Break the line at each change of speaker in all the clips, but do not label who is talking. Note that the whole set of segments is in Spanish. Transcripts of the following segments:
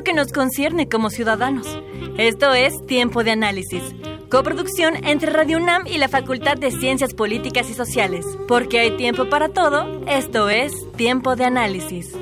que nos concierne como ciudadanos. Esto es Tiempo de Análisis. Coproducción entre Radio UNAM y la Facultad de Ciencias Políticas y Sociales. Porque hay tiempo para todo, esto es Tiempo de Análisis.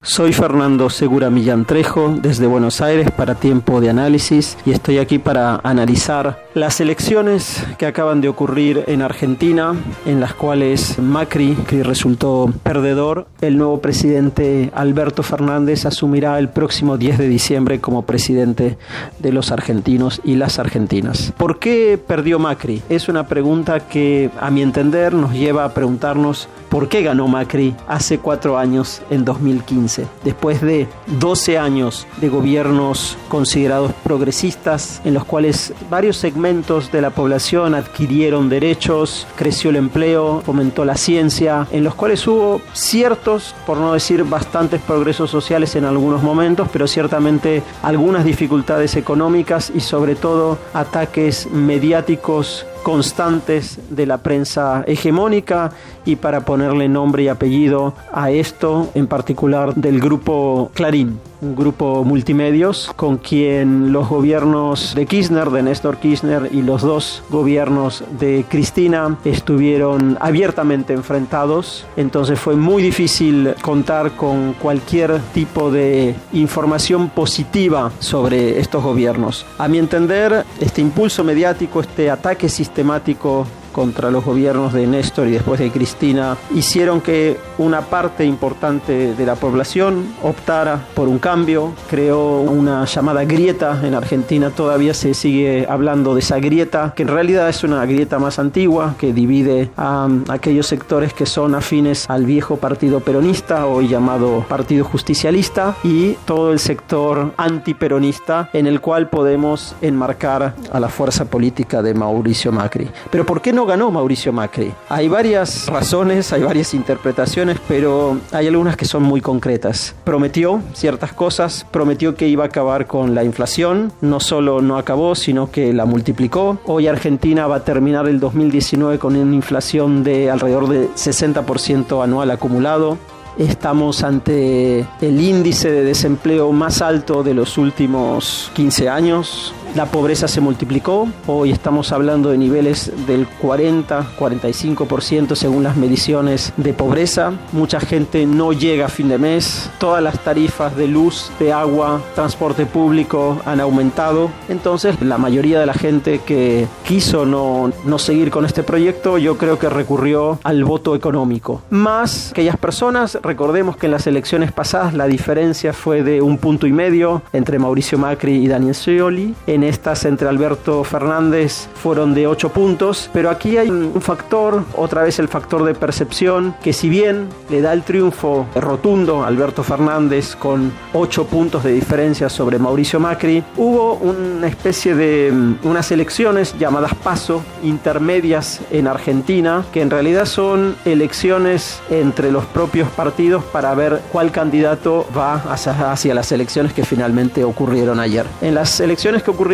Soy Fernando Segura Millán Trejo desde Buenos Aires para Tiempo de Análisis y estoy aquí para analizar las elecciones que acaban de ocurrir en Argentina, en las cuales Macri, resultó perdedor, el nuevo presidente Alberto Fernández asumirá el próximo 10 de diciembre como presidente de los argentinos y las argentinas. ¿Por qué perdió Macri? Es una pregunta que a mi entender nos lleva a preguntarnos por qué ganó Macri hace cuatro años en 2015 después de 12 años de gobiernos considerados progresistas, en los cuales varios segmentos de la población adquirieron derechos, creció el empleo, fomentó la ciencia, en los cuales hubo ciertos, por no decir bastantes progresos sociales en algunos momentos, pero ciertamente algunas dificultades económicas y sobre todo ataques mediáticos constantes de la prensa hegemónica y para ponerle nombre y apellido a esto, en particular del grupo Clarín un grupo multimedios con quien los gobiernos de Kirchner, de Néstor Kirchner y los dos gobiernos de Cristina estuvieron abiertamente enfrentados. Entonces fue muy difícil contar con cualquier tipo de información positiva sobre estos gobiernos. A mi entender, este impulso mediático, este ataque sistemático temático contra los gobiernos de Néstor y después de Cristina hicieron que una parte importante de la población optara por un cambio, creó una llamada grieta en Argentina, todavía se sigue hablando de esa grieta, que en realidad es una grieta más antigua que divide a aquellos sectores que son afines al viejo partido peronista, hoy llamado Partido Justicialista, y todo el sector antiperonista en el cual podemos enmarcar a la fuerza política de Mauricio Macri. Pero ¿por qué no ganó Mauricio Macri? Hay varias razones, hay varias interpretaciones, pero hay algunas que son muy concretas. Prometió ciertas cosas, prometió que iba a acabar con la inflación, no solo no acabó, sino que la multiplicó. Hoy Argentina va a terminar el 2019 con una inflación de alrededor de 60% anual acumulado. Estamos ante el índice de desempleo más alto de los últimos 15 años. La pobreza se multiplicó, hoy estamos hablando de niveles del 40-45% según las mediciones de pobreza. Mucha gente no llega a fin de mes, todas las tarifas de luz, de agua, transporte público han aumentado. Entonces la mayoría de la gente que quiso no, no seguir con este proyecto yo creo que recurrió al voto económico. Más aquellas personas, recordemos que en las elecciones pasadas la diferencia fue de un punto y medio entre Mauricio Macri y Daniel Scioli estas entre Alberto Fernández fueron de 8 puntos, pero aquí hay un factor, otra vez el factor de percepción, que si bien le da el triunfo rotundo a Alberto Fernández con 8 puntos de diferencia sobre Mauricio Macri, hubo una especie de mm, unas elecciones llamadas PASO, intermedias en Argentina, que en realidad son elecciones entre los propios partidos para ver cuál candidato va hacia las elecciones que finalmente ocurrieron ayer. En las elecciones que ocurrieron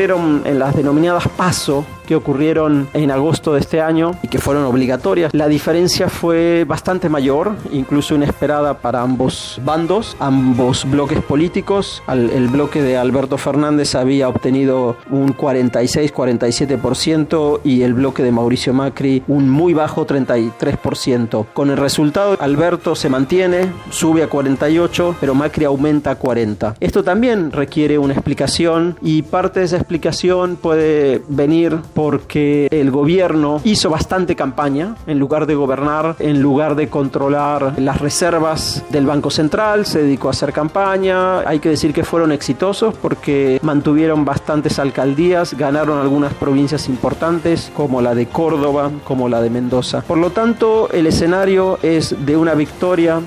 en las denominadas PASO, que ocurrieron en agosto de este año y que fueron obligatorias, la diferencia fue bastante mayor, incluso inesperada para ambos bandos, ambos bloques políticos. el bloque de Alberto Fernández había obtenido un 46-47% y el bloque de Mauricio Macri un muy bajo 33%. Con el resultado, Alberto se mantiene, sube a 48, pero Macri aumenta a 40. Esto también requiere una explicación y parte de esa explicación puede venir porque el gobierno hizo bastante campaña en lugar de gobernar, en lugar de controlar las reservas del Banco Central, se dedicó a hacer campaña. Hay que decir que fueron exitosos porque mantuvieron bastantes alcaldías, ganaron algunas provincias importantes como la de Córdoba, como la de Mendoza. Por lo tanto, el escenario es de una victoria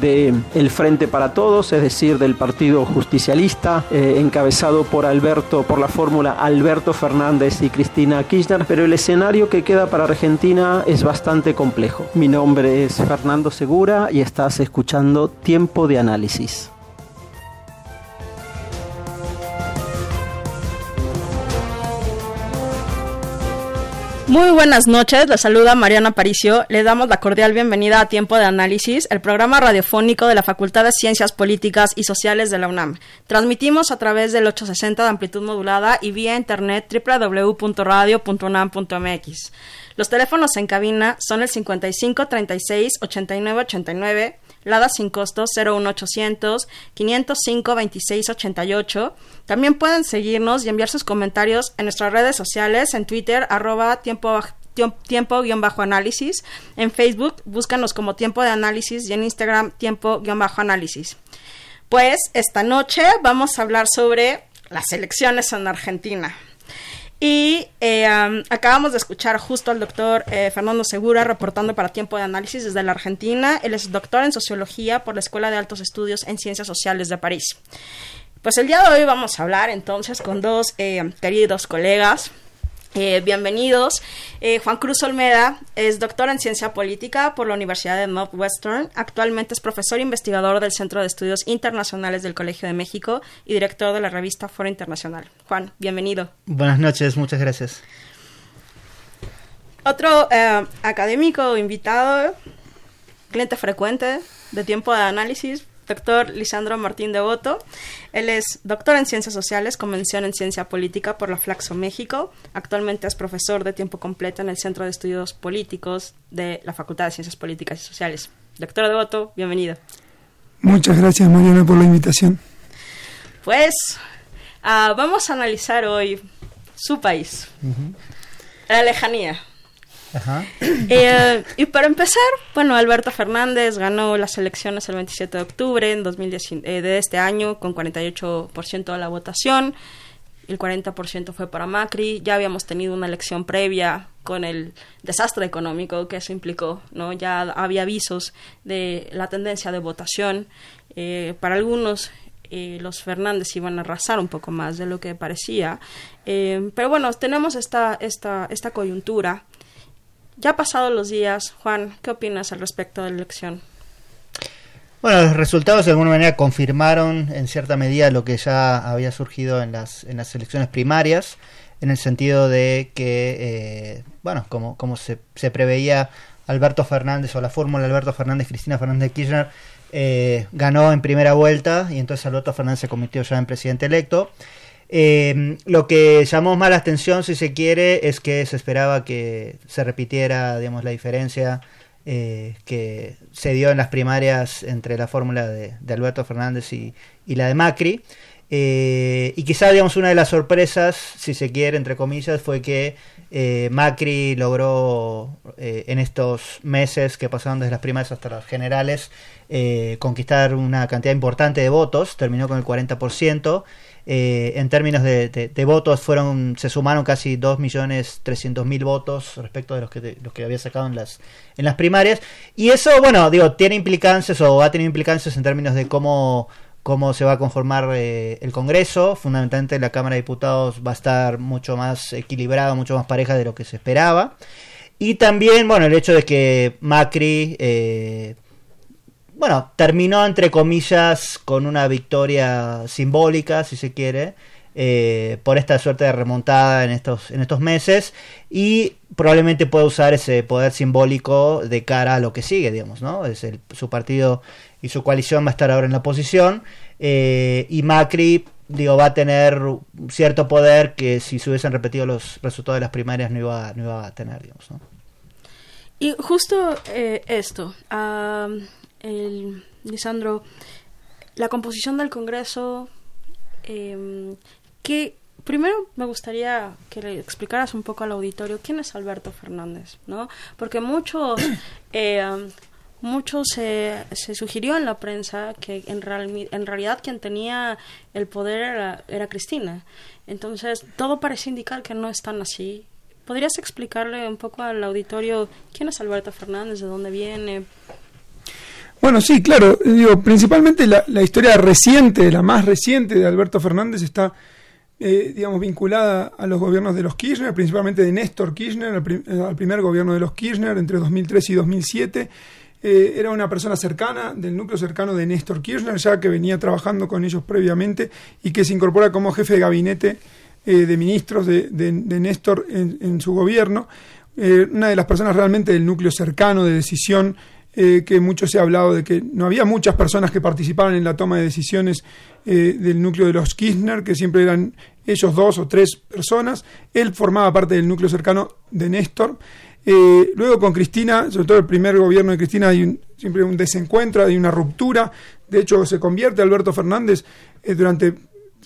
de el Frente para Todos, es decir, del Partido Justicialista, eh, encabezado por Alberto, por la fórmula Alberto Fernández y Cristina Kirchner, pero el escenario que queda para Argentina es bastante complejo. Mi nombre es Fernando Segura y estás escuchando Tiempo de Análisis.
Muy buenas noches, la saluda Mariana Paricio. Le damos la cordial bienvenida a Tiempo de Análisis, el programa radiofónico de la Facultad de Ciencias Políticas y Sociales de la UNAM. Transmitimos a través del 860 de amplitud modulada y vía internet www.radio.unam.mx. Los teléfonos en cabina son el 55 36 89 89 Lada sin costo 01800 505 26 88. También pueden seguirnos y enviar sus comentarios en nuestras redes sociales, en Twitter, arroba tiempo tiempo-análisis. En Facebook, búscanos como tiempo de análisis y en Instagram, tiempo-análisis. Pues esta noche vamos a hablar sobre las elecciones en Argentina. Y eh, acabamos de escuchar justo al doctor eh, Fernando Segura reportando para Tiempo de Análisis desde la Argentina. Él es doctor en Sociología por la Escuela de Altos Estudios en Ciencias Sociales de París. Pues el día de hoy vamos a hablar entonces con dos eh, queridos colegas eh, bienvenidos. Eh, Juan Cruz Olmeda es doctor en ciencia política por la Universidad de Northwestern. Actualmente es profesor investigador del Centro de Estudios Internacionales del Colegio de México y director de la revista Foro Internacional. Juan, bienvenido.
Buenas noches, muchas gracias.
Otro eh, académico invitado, cliente frecuente de tiempo de análisis, doctor Lisandro Martín Devoto. Él es doctor en Ciencias Sociales, con mención en Ciencia Política por la Flaxo México. Actualmente es profesor de tiempo completo en el Centro de Estudios Políticos de la Facultad de Ciencias Políticas y Sociales. Doctor Devoto, bienvenido.
Muchas gracias, Mariana, por la invitación.
Pues ah, vamos a analizar hoy su país, la lejanía. Eh, y para empezar, bueno, Alberto Fernández ganó las elecciones el 27 de octubre en 2019, eh, de este año con 48% de la votación. El 40% fue para Macri. Ya habíamos tenido una elección previa con el desastre económico que eso implicó, ¿no? Ya había avisos de la tendencia de votación. Eh, para algunos los Fernández iban a arrasar un poco más de lo que parecía. pero bueno, tenemos esta, esta, esta coyuntura ya pasados los días, Juan, ¿qué opinas al respecto de la elección?
Bueno, los resultados de alguna manera confirmaron en cierta medida lo que ya había surgido en las, en las elecciones primarias, en el sentido de que, eh, bueno, como, como se, se, preveía, Alberto Fernández o la fórmula Alberto Fernández, Cristina Fernández Kirchner, eh, ganó en primera vuelta y entonces Alberto Fernández se convirtió ya en presidente electo. Eh, lo que llamó más la atención, si se quiere, es que se esperaba que se repitiera, digamos, la diferencia eh, que se dio en las primarias entre la fórmula de, Alberto Fernández y, la de Macri. Eh, y quizá, digamos, una de las sorpresas, si se quiere, entre comillas, fue que Macri logró en estos meses que pasaron desde las primarias hasta las generales conquistar una cantidad importante de votos, terminó con el 40%. Eh, en términos de, votos fueron se sumaron casi 2.300.000 votos respecto de los que los que había sacado en las en las primarias. Y eso bueno digo tiene implicancias o ha tenido implicancias en términos de cómo cómo se va a conformar eh, el Congreso. Fundamentalmente la Cámara de Diputados va a estar mucho más equilibrada mucho más pareja de lo que se esperaba. Y también bueno el hecho de que Macri eh, bueno, terminó entre comillas con una victoria simbólica, si se quiere, eh, por esta suerte de remontada en estos, en estos meses y probablemente pueda usar ese poder simbólico de cara a lo que sigue, digamos, ¿no? Es el, su partido y su coalición va a estar ahora en la oposición eh, y Macri digo, va a tener cierto poder que si se hubiesen repetido los resultados de las primarias no iba, no iba a tener, digamos, ¿no?
Y justo eh, esto, el, Lisandro, la composición del Congreso, eh, que primero me gustaría que le explicaras un poco al auditorio quién es Alberto Fernández, ¿no? Porque muchos, eh, mucho se, se, sugirió en la prensa que en, real, en realidad quien tenía el poder era, era Cristina. Entonces, todo parece indicar que no es tan así ¿Podrías explicarle un poco al auditorio quién es Alberto Fernández, de dónde viene?
Bueno, sí, claro. Digo, principalmente la, historia reciente, la más reciente de Alberto Fernández está, eh, digamos, vinculada a los gobiernos de los Kirchner, principalmente de Néstor Kirchner, al, primer gobierno de los Kirchner entre 2003 y 2007. Eh, era una persona cercana, del núcleo cercano de Néstor Kirchner, ya que venía trabajando con ellos previamente y que se incorpora como jefe de gabinete eh, de ministros de, Néstor en, su gobierno, eh, una de las personas realmente del núcleo cercano de decisión, eh, que mucho se ha hablado de que no había muchas personas que participaban en la toma de decisiones del núcleo de los Kirchner, que siempre eran ellos dos o tres personas. Él formaba parte del núcleo cercano de Néstor. luego con Cristina, sobre todo el primer gobierno de Cristina, hay siempre un desencuentro, hay una ruptura. De hecho, se convierte Alberto Fernández durante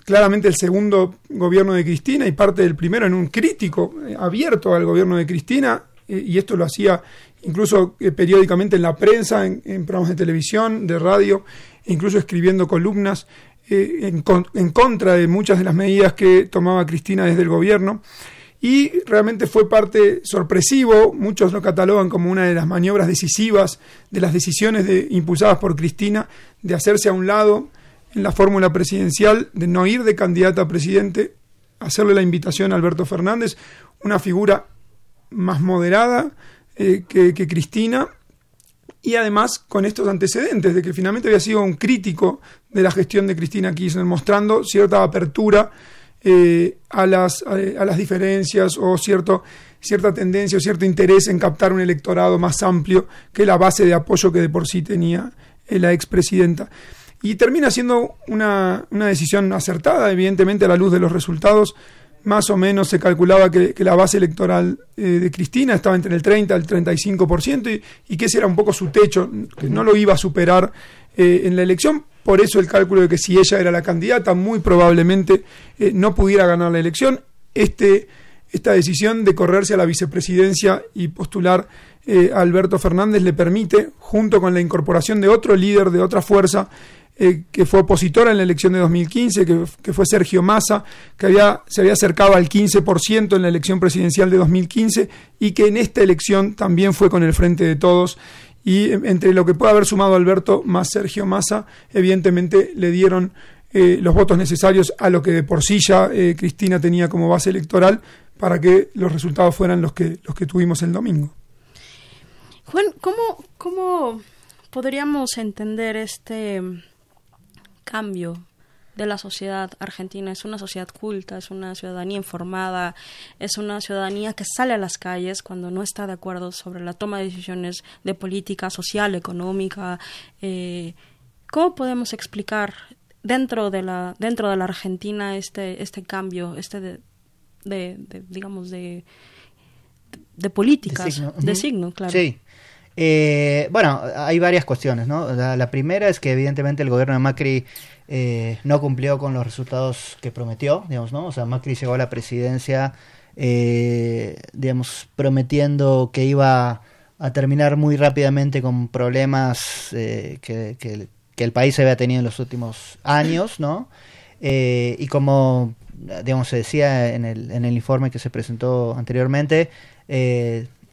claramente el segundo gobierno de Cristina y parte del primero en un crítico eh, abierto al gobierno de Cristina, eh, y esto lo hacía incluso eh, periódicamente en la prensa, en, programas de televisión, de radio, incluso escribiendo columnas en, contra de muchas de las medidas que tomaba Cristina desde el gobierno. Y realmente fue parte sorpresivo, muchos lo catalogan como una de las maniobras decisivas de las decisiones de, impulsadas por Cristina de hacerse a un lado en la fórmula presidencial de no ir de candidata a presidente, hacerle la invitación a Alberto Fernández, una figura más moderada eh, que, Cristina, y además con estos antecedentes de que finalmente había sido un crítico de la gestión de Cristina Kirchner, mostrando cierta apertura eh, a, las, a, las diferencias o cierto, cierta tendencia o cierto interés en captar un electorado más amplio que la base de apoyo que de por sí tenía eh, la expresidenta. Y termina siendo una, una decisión acertada, evidentemente a la luz de los resultados. Más o menos se calculaba que, la base electoral eh, de Cristina estaba entre el 30 y el 35% y, y que ese era un poco su techo, que no lo iba a superar eh, en la elección. Por eso el cálculo de que si ella era la candidata, muy probablemente eh, no pudiera ganar la elección. Este, esta decisión de correrse a la vicepresidencia y postular a Alberto Fernández le permite, junto con la incorporación de otro líder de otra fuerza, eh, que fue opositora en la elección de 2015, que, fue Sergio Massa, que había, se había acercado al 15% en la elección presidencial de 2015 y que en esta elección también fue con el Frente de Todos. Y eh, entre lo que puede haber sumado Alberto más Sergio Massa, evidentemente le dieron eh, los votos necesarios a lo que de por sí ya Cristina tenía como base electoral para que los resultados fueran los que, los que tuvimos el domingo.
Juan, ¿cómo, cómo podríamos entender este cambio de la sociedad argentina. Es una sociedad culta, es una ciudadanía informada, es una ciudadanía que sale a las calles cuando no está de acuerdo sobre la toma de decisiones de política social, económica. Eh, ¿Cómo podemos explicar dentro de la dentro de la Argentina este este cambio, este de, de, digamos de de políticas, de signo, claro.
Sí. Eh, bueno, hay varias cuestiones, ¿no? La, primera es que evidentemente el gobierno de Macri eh, no cumplió con los resultados que prometió, digamos, ¿no? O sea, Macri llegó a la presidencia, eh, digamos, prometiendo que iba a terminar muy rápidamente con problemas que, el país había tenido en los últimos años, ¿no? y como, digamos, se decía en el, en el informe que se presentó anteriormente,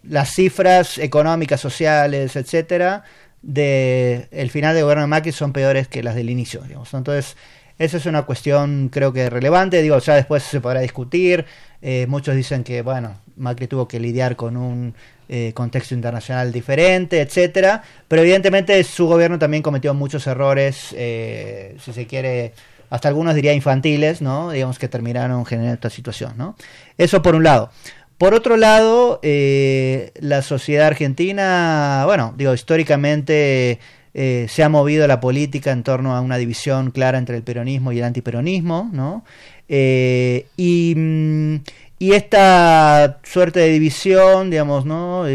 las cifras económicas, sociales, etcétera, de el final del gobierno de Macri son peores que las del inicio, digamos. Entonces, esa es una cuestión creo que relevante, digo, ya después se podrá discutir, eh, muchos dicen que, bueno, Macri tuvo que lidiar con un eh, contexto internacional diferente, etcétera, pero evidentemente su gobierno también cometió muchos errores, eh, si se quiere, hasta algunos diría infantiles, ¿no? Digamos que terminaron generando esta situación, ¿no? Eso por un lado. Por otro lado, eh, la sociedad argentina, bueno, digo, históricamente eh, se ha movido la política en torno a una división clara entre el peronismo y el antiperonismo, ¿no? Eh, y, mm, y, esta suerte de división, digamos, ¿no?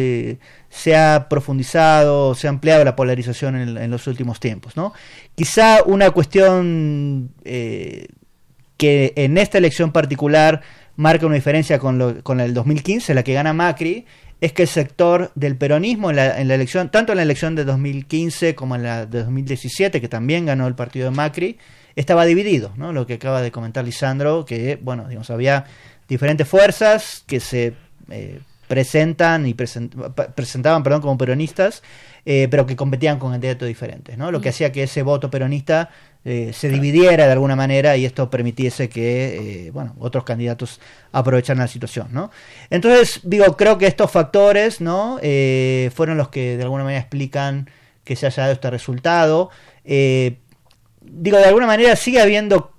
se ha profundizado, se ha ampliado la polarización en, los últimos tiempos, ¿no? Quizá una cuestión que en esta elección particular marca una diferencia con, lo, con el 2015, la que gana Macri, es que el sector del peronismo en la, en la, elección, tanto en la elección de 2015 como en la de 2017, que también ganó el partido de Macri, estaba dividido, ¿no? Lo que acaba de comentar Lisandro, que, bueno, digamos, había diferentes fuerzas que se eh, presentan y presentaban, perdón, como peronistas, eh, pero que competían con candidatos diferentes, ¿no? Lo que hacía que ese voto peronista eh, se dividiera de alguna manera y esto permitiese que eh, bueno otros candidatos aprovecharan la situación no entonces digo creo que estos factores no eh, fueron los que de alguna manera explican que se haya dado este resultado. Digo de alguna manera sigue habiendo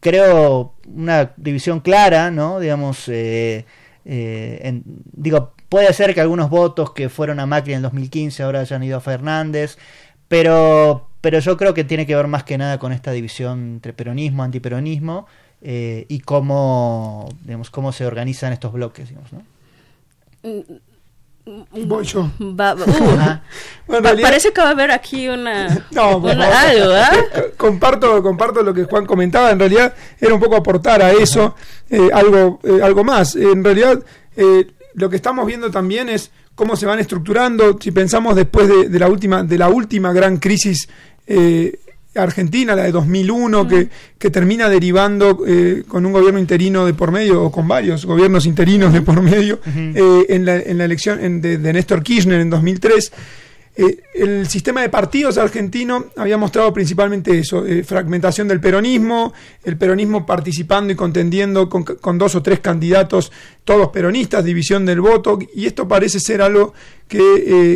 creo una división clara no digamos digo puede ser que algunos votos que fueron a Macri en el 2015 ahora hayan ido a Fernández pero pero yo creo que tiene que ver más que nada con esta división entre peronismo, antiperonismo eh, y cómo, digamos, cómo se organizan estos bloques, digamos, ¿no?
Voy yo.
Uh, parece que va a haber aquí una, no, algo,
¿eh? comparto, comparto lo que Juan comentaba. En realidad era un poco aportar a eso eh, algo, algo más. En realidad lo que estamos viendo también es cómo se van estructurando. Si pensamos después de, de la última de la última gran crisis eh, Argentina, la de 2001, que, que, termina derivando eh, con un gobierno interino de por medio, o con varios gobiernos interinos de por medio, eh, en, la, en, la, elección de, de, Néstor Kirchner en 2003. Eh, el sistema de partidos argentino había mostrado principalmente eso, eh, fragmentación del peronismo, el peronismo participando y contendiendo con, dos o tres candidatos, todos peronistas, división del voto, y esto parece ser algo que,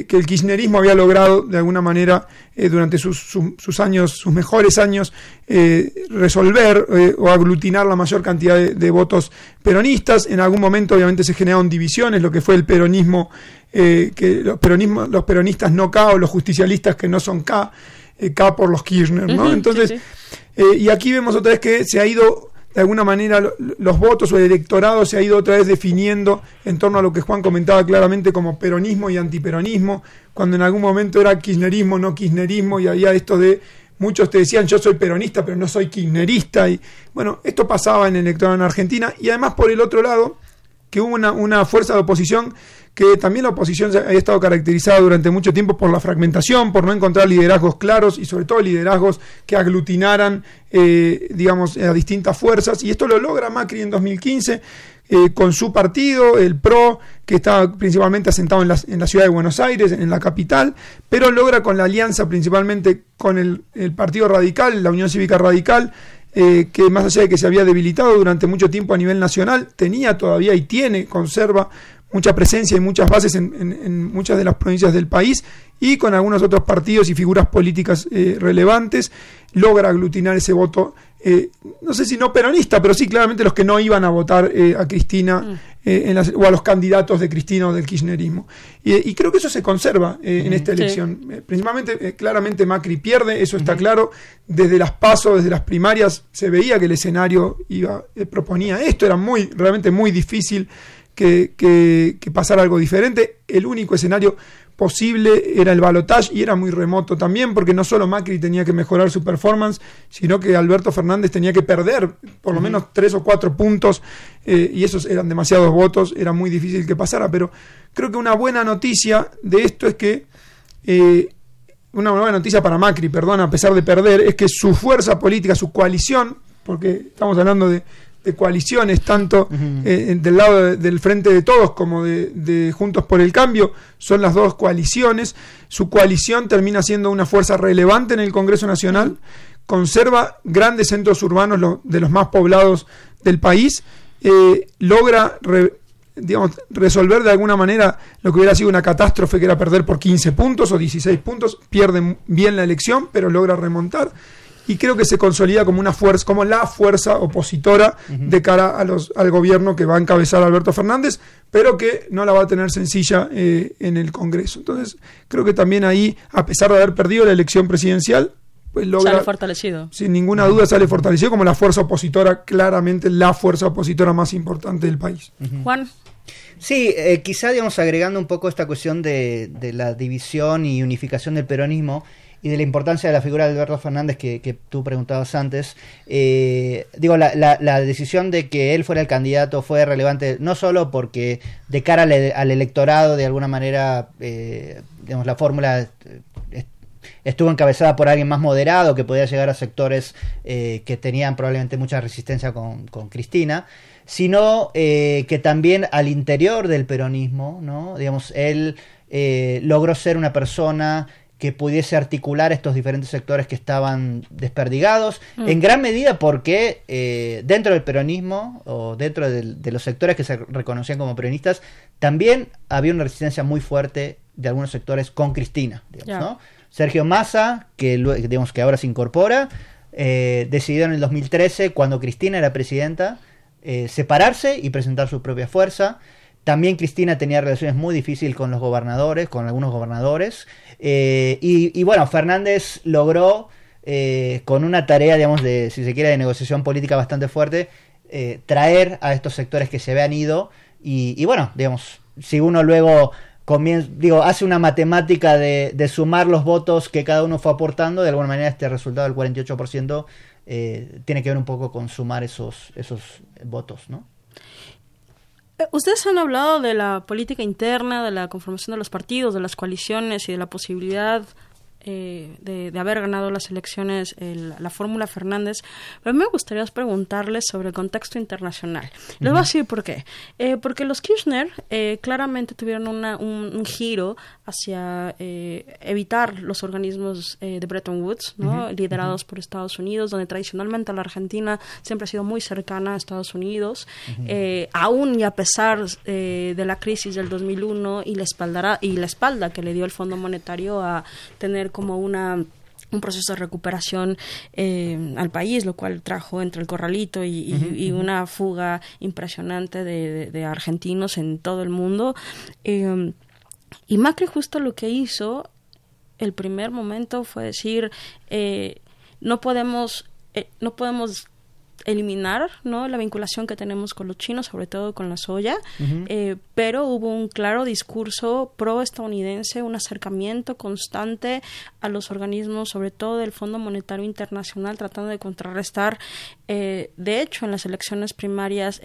eh, el kirchnerismo había logrado de alguna manera durante sus, años, sus mejores años, resolver o aglutinar la mayor cantidad de, votos peronistas. En algún momento obviamente se generaron divisiones, lo que fue el peronismo eh, que los, peronismo, los peronistas no K o los justicialistas que no son K, eh, K por los Kirchner, ¿no? Entonces, eh, y aquí vemos otra vez que se ha ido, de alguna manera, los votos o el electorado se ha ido otra vez definiendo en torno a lo que Juan comentaba claramente como peronismo y antiperonismo, cuando en algún momento era kirchnerismo, no kirchnerismo, y había esto de muchos te decían yo soy peronista pero no soy kirchnerista y bueno esto pasaba en el electorado en Argentina y además por el otro lado que hubo una, una fuerza de oposición que también la oposición ha estado caracterizada durante mucho tiempo por la fragmentación, por no encontrar liderazgos claros y sobre todo liderazgos que aglutinaran, eh, digamos, a distintas fuerzas. Y esto lo logra Macri en 2015 eh, con su partido, el PRO, que está principalmente asentado en la, en la, ciudad de Buenos Aires, en la capital, pero logra con la alianza principalmente con el, Partido Radical, la Unión Cívica Radical, eh, que más allá de que se había debilitado durante mucho tiempo a nivel nacional, tenía todavía y tiene, conserva mucha presencia y muchas bases en, muchas de las provincias del país y con algunos otros partidos y figuras políticas eh, relevantes logra aglutinar ese voto, eh, no sé si no peronista, pero sí claramente los que no iban a votar eh, a Cristina mm. en o a los candidatos de Cristina o del kirchnerismo. Y, creo que eso se conserva en esta elección. principalmente, claramente Macri pierde, eso está claro. Desde las pasos, desde las primarias, se veía que el escenario iba, proponía esto, era muy, realmente muy difícil que, que, pasara algo diferente. El único escenario posible era el balotage y era muy remoto también porque no solo Macri tenía que mejorar su performance, sino que Alberto Fernández tenía que perder por lo menos tres o cuatro puntos eh, y esos eran demasiados votos, era muy difícil que pasara, pero creo que una buena noticia de esto es que... Eh, una buena noticia para Macri, perdón, a pesar de perder, es que su fuerza política, su coalición, porque estamos hablando de de coaliciones, tanto eh, del lado del Frente de Todos como de, Juntos por el Cambio, son las dos coaliciones. Su coalición termina siendo una fuerza relevante en el Congreso Nacional, conserva grandes centros urbanos de los más poblados del país, eh, logra digamos, resolver de alguna manera lo que hubiera sido una catástrofe, que era perder por 15 puntos o 16 puntos, pierde bien la elección, pero logra remontar y creo que se consolida como una fuerza, como la fuerza opositora de cara a los, al gobierno que va a encabezar Alberto Fernández, pero que no la va a tener sencilla eh, en el Congreso. Entonces, creo que también ahí, a pesar de haber perdido la elección presidencial, pues logra,
sale fortalecido.
Sin ninguna duda sale fortalecido como la fuerza opositora, claramente la fuerza opositora más importante del país.
Juan.
Sí, eh, quizá, digamos, agregando un poco esta cuestión de, de la división y unificación del peronismo, y de la importancia de la figura de Alberto Fernández que, tú preguntabas antes, eh, digo, la, decisión de que él fuera el candidato fue relevante no solo porque de cara al, electorado, de alguna manera, eh, digamos, la fórmula eh, estuvo encabezada por alguien más moderado que podía llegar a sectores que tenían probablemente mucha resistencia con Cristina, sino que también al interior del peronismo, ¿no? digamos, él logró ser una persona que pudiese articular estos diferentes sectores que estaban desperdigados, mm. en gran medida porque eh, dentro del peronismo o dentro de, los sectores que se reconocían como peronistas, también había una resistencia muy fuerte de algunos sectores con Cristina. Sergio Massa, que, digamos, que ahora se incorpora, eh, decidió en el 2013, cuando Cristina era presidenta, eh, separarse y presentar su propia fuerza. También Cristina tenía relaciones muy difíciles con los gobernadores, con algunos gobernadores. Eh, y, bueno, Fernández logró, eh, con una tarea, digamos, de, si se quiere, de negociación política bastante fuerte, eh, traer a estos sectores que se habían ido. Y, bueno, digamos, si uno luego comienza, digo, hace una matemática de, de, sumar los votos que cada uno fue aportando, de alguna manera este resultado del 48% tiene que ver un poco con sumar esos, esos votos, ¿no?
Eh, ustedes han hablado de la política interna, de la conformación de los partidos, de las coaliciones y de la posibilidad eh, de, haber ganado las elecciones la fórmula Fernández, pero a mí me gustaría preguntarles sobre el contexto internacional. Les voy a decir por qué. Eh, porque los Kirchner eh, claramente tuvieron un, giro hacia evitar los organismos de Bretton Woods, ¿no? liderados por Estados Unidos, donde tradicionalmente la Argentina siempre ha sido muy cercana a Estados Unidos, aún y a pesar de la crisis del 2001 y la, espalda, y la espalda que le dio el Fondo Monetario a tener como una un proceso de recuperación eh, al país, lo cual trajo entre el corralito y, una fuga impresionante de, argentinos en todo el mundo. Eh, y Macri justo lo que hizo el primer momento fue decir eh, no podemos no podemos eliminar ¿no? la vinculación que tenemos con los chinos, sobre todo con la soya, eh, pero hubo un claro discurso pro-estadounidense, un acercamiento constante a los organismos, sobre todo del Fondo Monetario Internacional, tratando de contrarrestar. Eh, de hecho, en las elecciones primarias,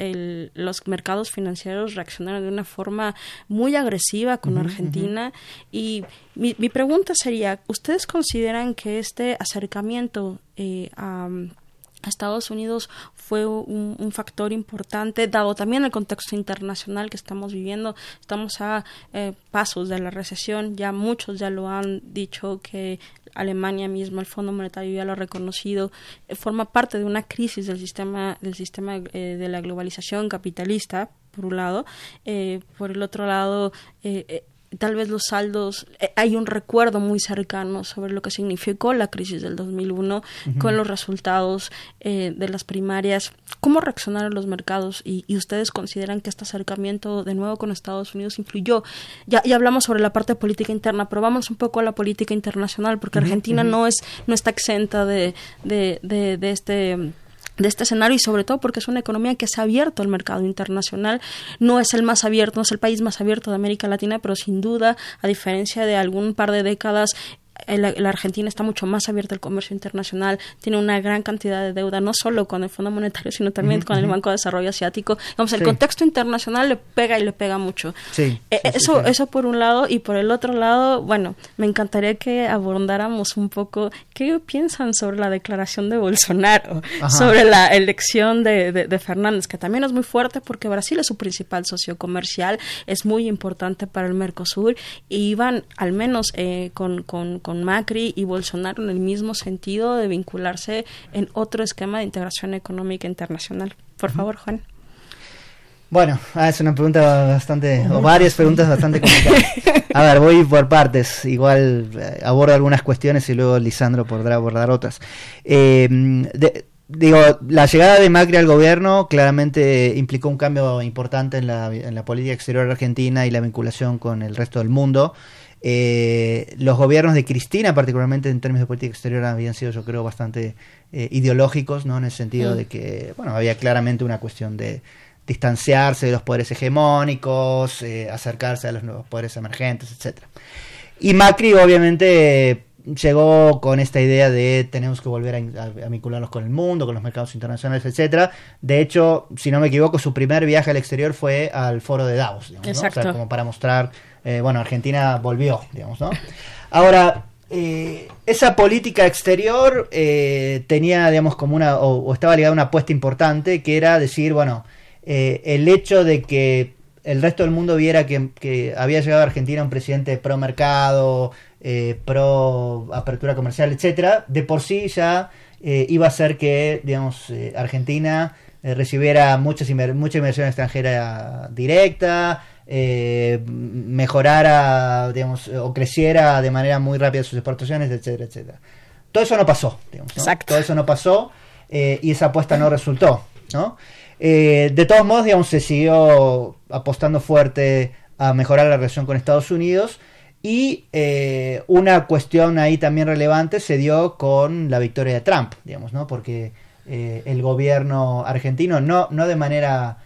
los mercados financieros reaccionaron de una forma muy agresiva con Argentina. Y mi, mi, pregunta sería, ¿ustedes consideran que este acercamiento eh, a Estados Unidos fue un, factor importante, dado también el contexto internacional que estamos viviendo. Estamos a eh, pasos de la recesión, ya muchos ya lo han dicho que Alemania misma, el Fondo Monetario ya lo ha reconocido, eh, forma parte de una crisis del sistema, del sistema eh, de la globalización capitalista, por un lado. por el otro lado, tal vez los saldos, eh, hay un recuerdo muy cercano sobre lo que significó la crisis del 2001 con los resultados eh, de las primarias. ¿Cómo reaccionaron los mercados y, ustedes consideran que este acercamiento de nuevo con Estados Unidos influyó? Ya, ya hablamos sobre la parte política interna, pero vamos un poco a la política internacional, porque Argentina no, es, no está exenta de, de, de, de este de este escenario y sobre todo porque es una economía que se ha abierto al mercado internacional. No es el más abierto, no es el país más abierto de América Latina, pero sin duda, a diferencia de algún par de décadas, la, Argentina está mucho más abierta al comercio internacional, tiene una gran cantidad de deuda, no solo con el Fondo Monetario, sino también con el Banco de Desarrollo Asiático. Vamos, el contexto internacional le pega y le pega mucho. Eh, eso, eso por un lado, y por el otro lado, bueno, me encantaría que abordáramos un poco qué piensan sobre la declaración de Bolsonaro, sobre la elección de, de, Fernández, que también es muy fuerte porque Brasil es su principal socio comercial, es muy importante para el Mercosur, y van al menos eh, con, con con Macri y Bolsonaro en el mismo sentido de vincularse en otro esquema de integración económica internacional. Por favor, Juan.
Bueno, ah, es una pregunta bastante, o varias preguntas bastante complicadas. A ver, voy por partes. Igual eh, abordo algunas cuestiones y luego Lisandro podrá abordar otras. Eh, digo, la llegada de Macri al gobierno claramente implicó un cambio importante en la, en la política exterior argentina y la vinculación con el resto del mundo. Eh, los gobiernos de Cristina, particularmente en términos de política exterior, habían sido, yo creo, bastante ideológicos, ¿no? En el sentido mm. de que, bueno, había claramente una cuestión de distanciarse de los poderes hegemónicos, eh, acercarse a los nuevos poderes emergentes, etcétera. Y Macri obviamente llegó con esta idea de tenemos que volver a, vincularnos con el mundo, con los mercados internacionales, etcétera. De hecho, si no me equivoco, su primer viaje al exterior fue al foro de Davos, digamos, como para mostrar, eh, bueno, Argentina volvió, digamos, ¿no? Ahora, eh, esa política exterior tenía, digamos, como una, o, estaba ligada a una apuesta importante, que era decir, bueno, eh, el hecho de que el resto del mundo viera que, había llegado a Argentina un presidente pro mercado, eh, pro apertura comercial, etcétera, de por sí ya eh, iba a hacer que, digamos, Argentina recibiera muchas mucha inversión extranjera directa, mejorara, digamos, o creciera de manera muy rápida sus exportaciones, etcétera, etcétera. Todo eso no pasó, digamos, Todo eso no pasó y esa apuesta no resultó, ¿no? Eh, de todos modos, digamos, se siguió apostando fuerte a mejorar la relación con Estados Unidos. Y eh, una cuestión ahí también relevante se dio con la victoria de Trump, digamos, ¿no? Porque eh, el gobierno argentino, no, no de manera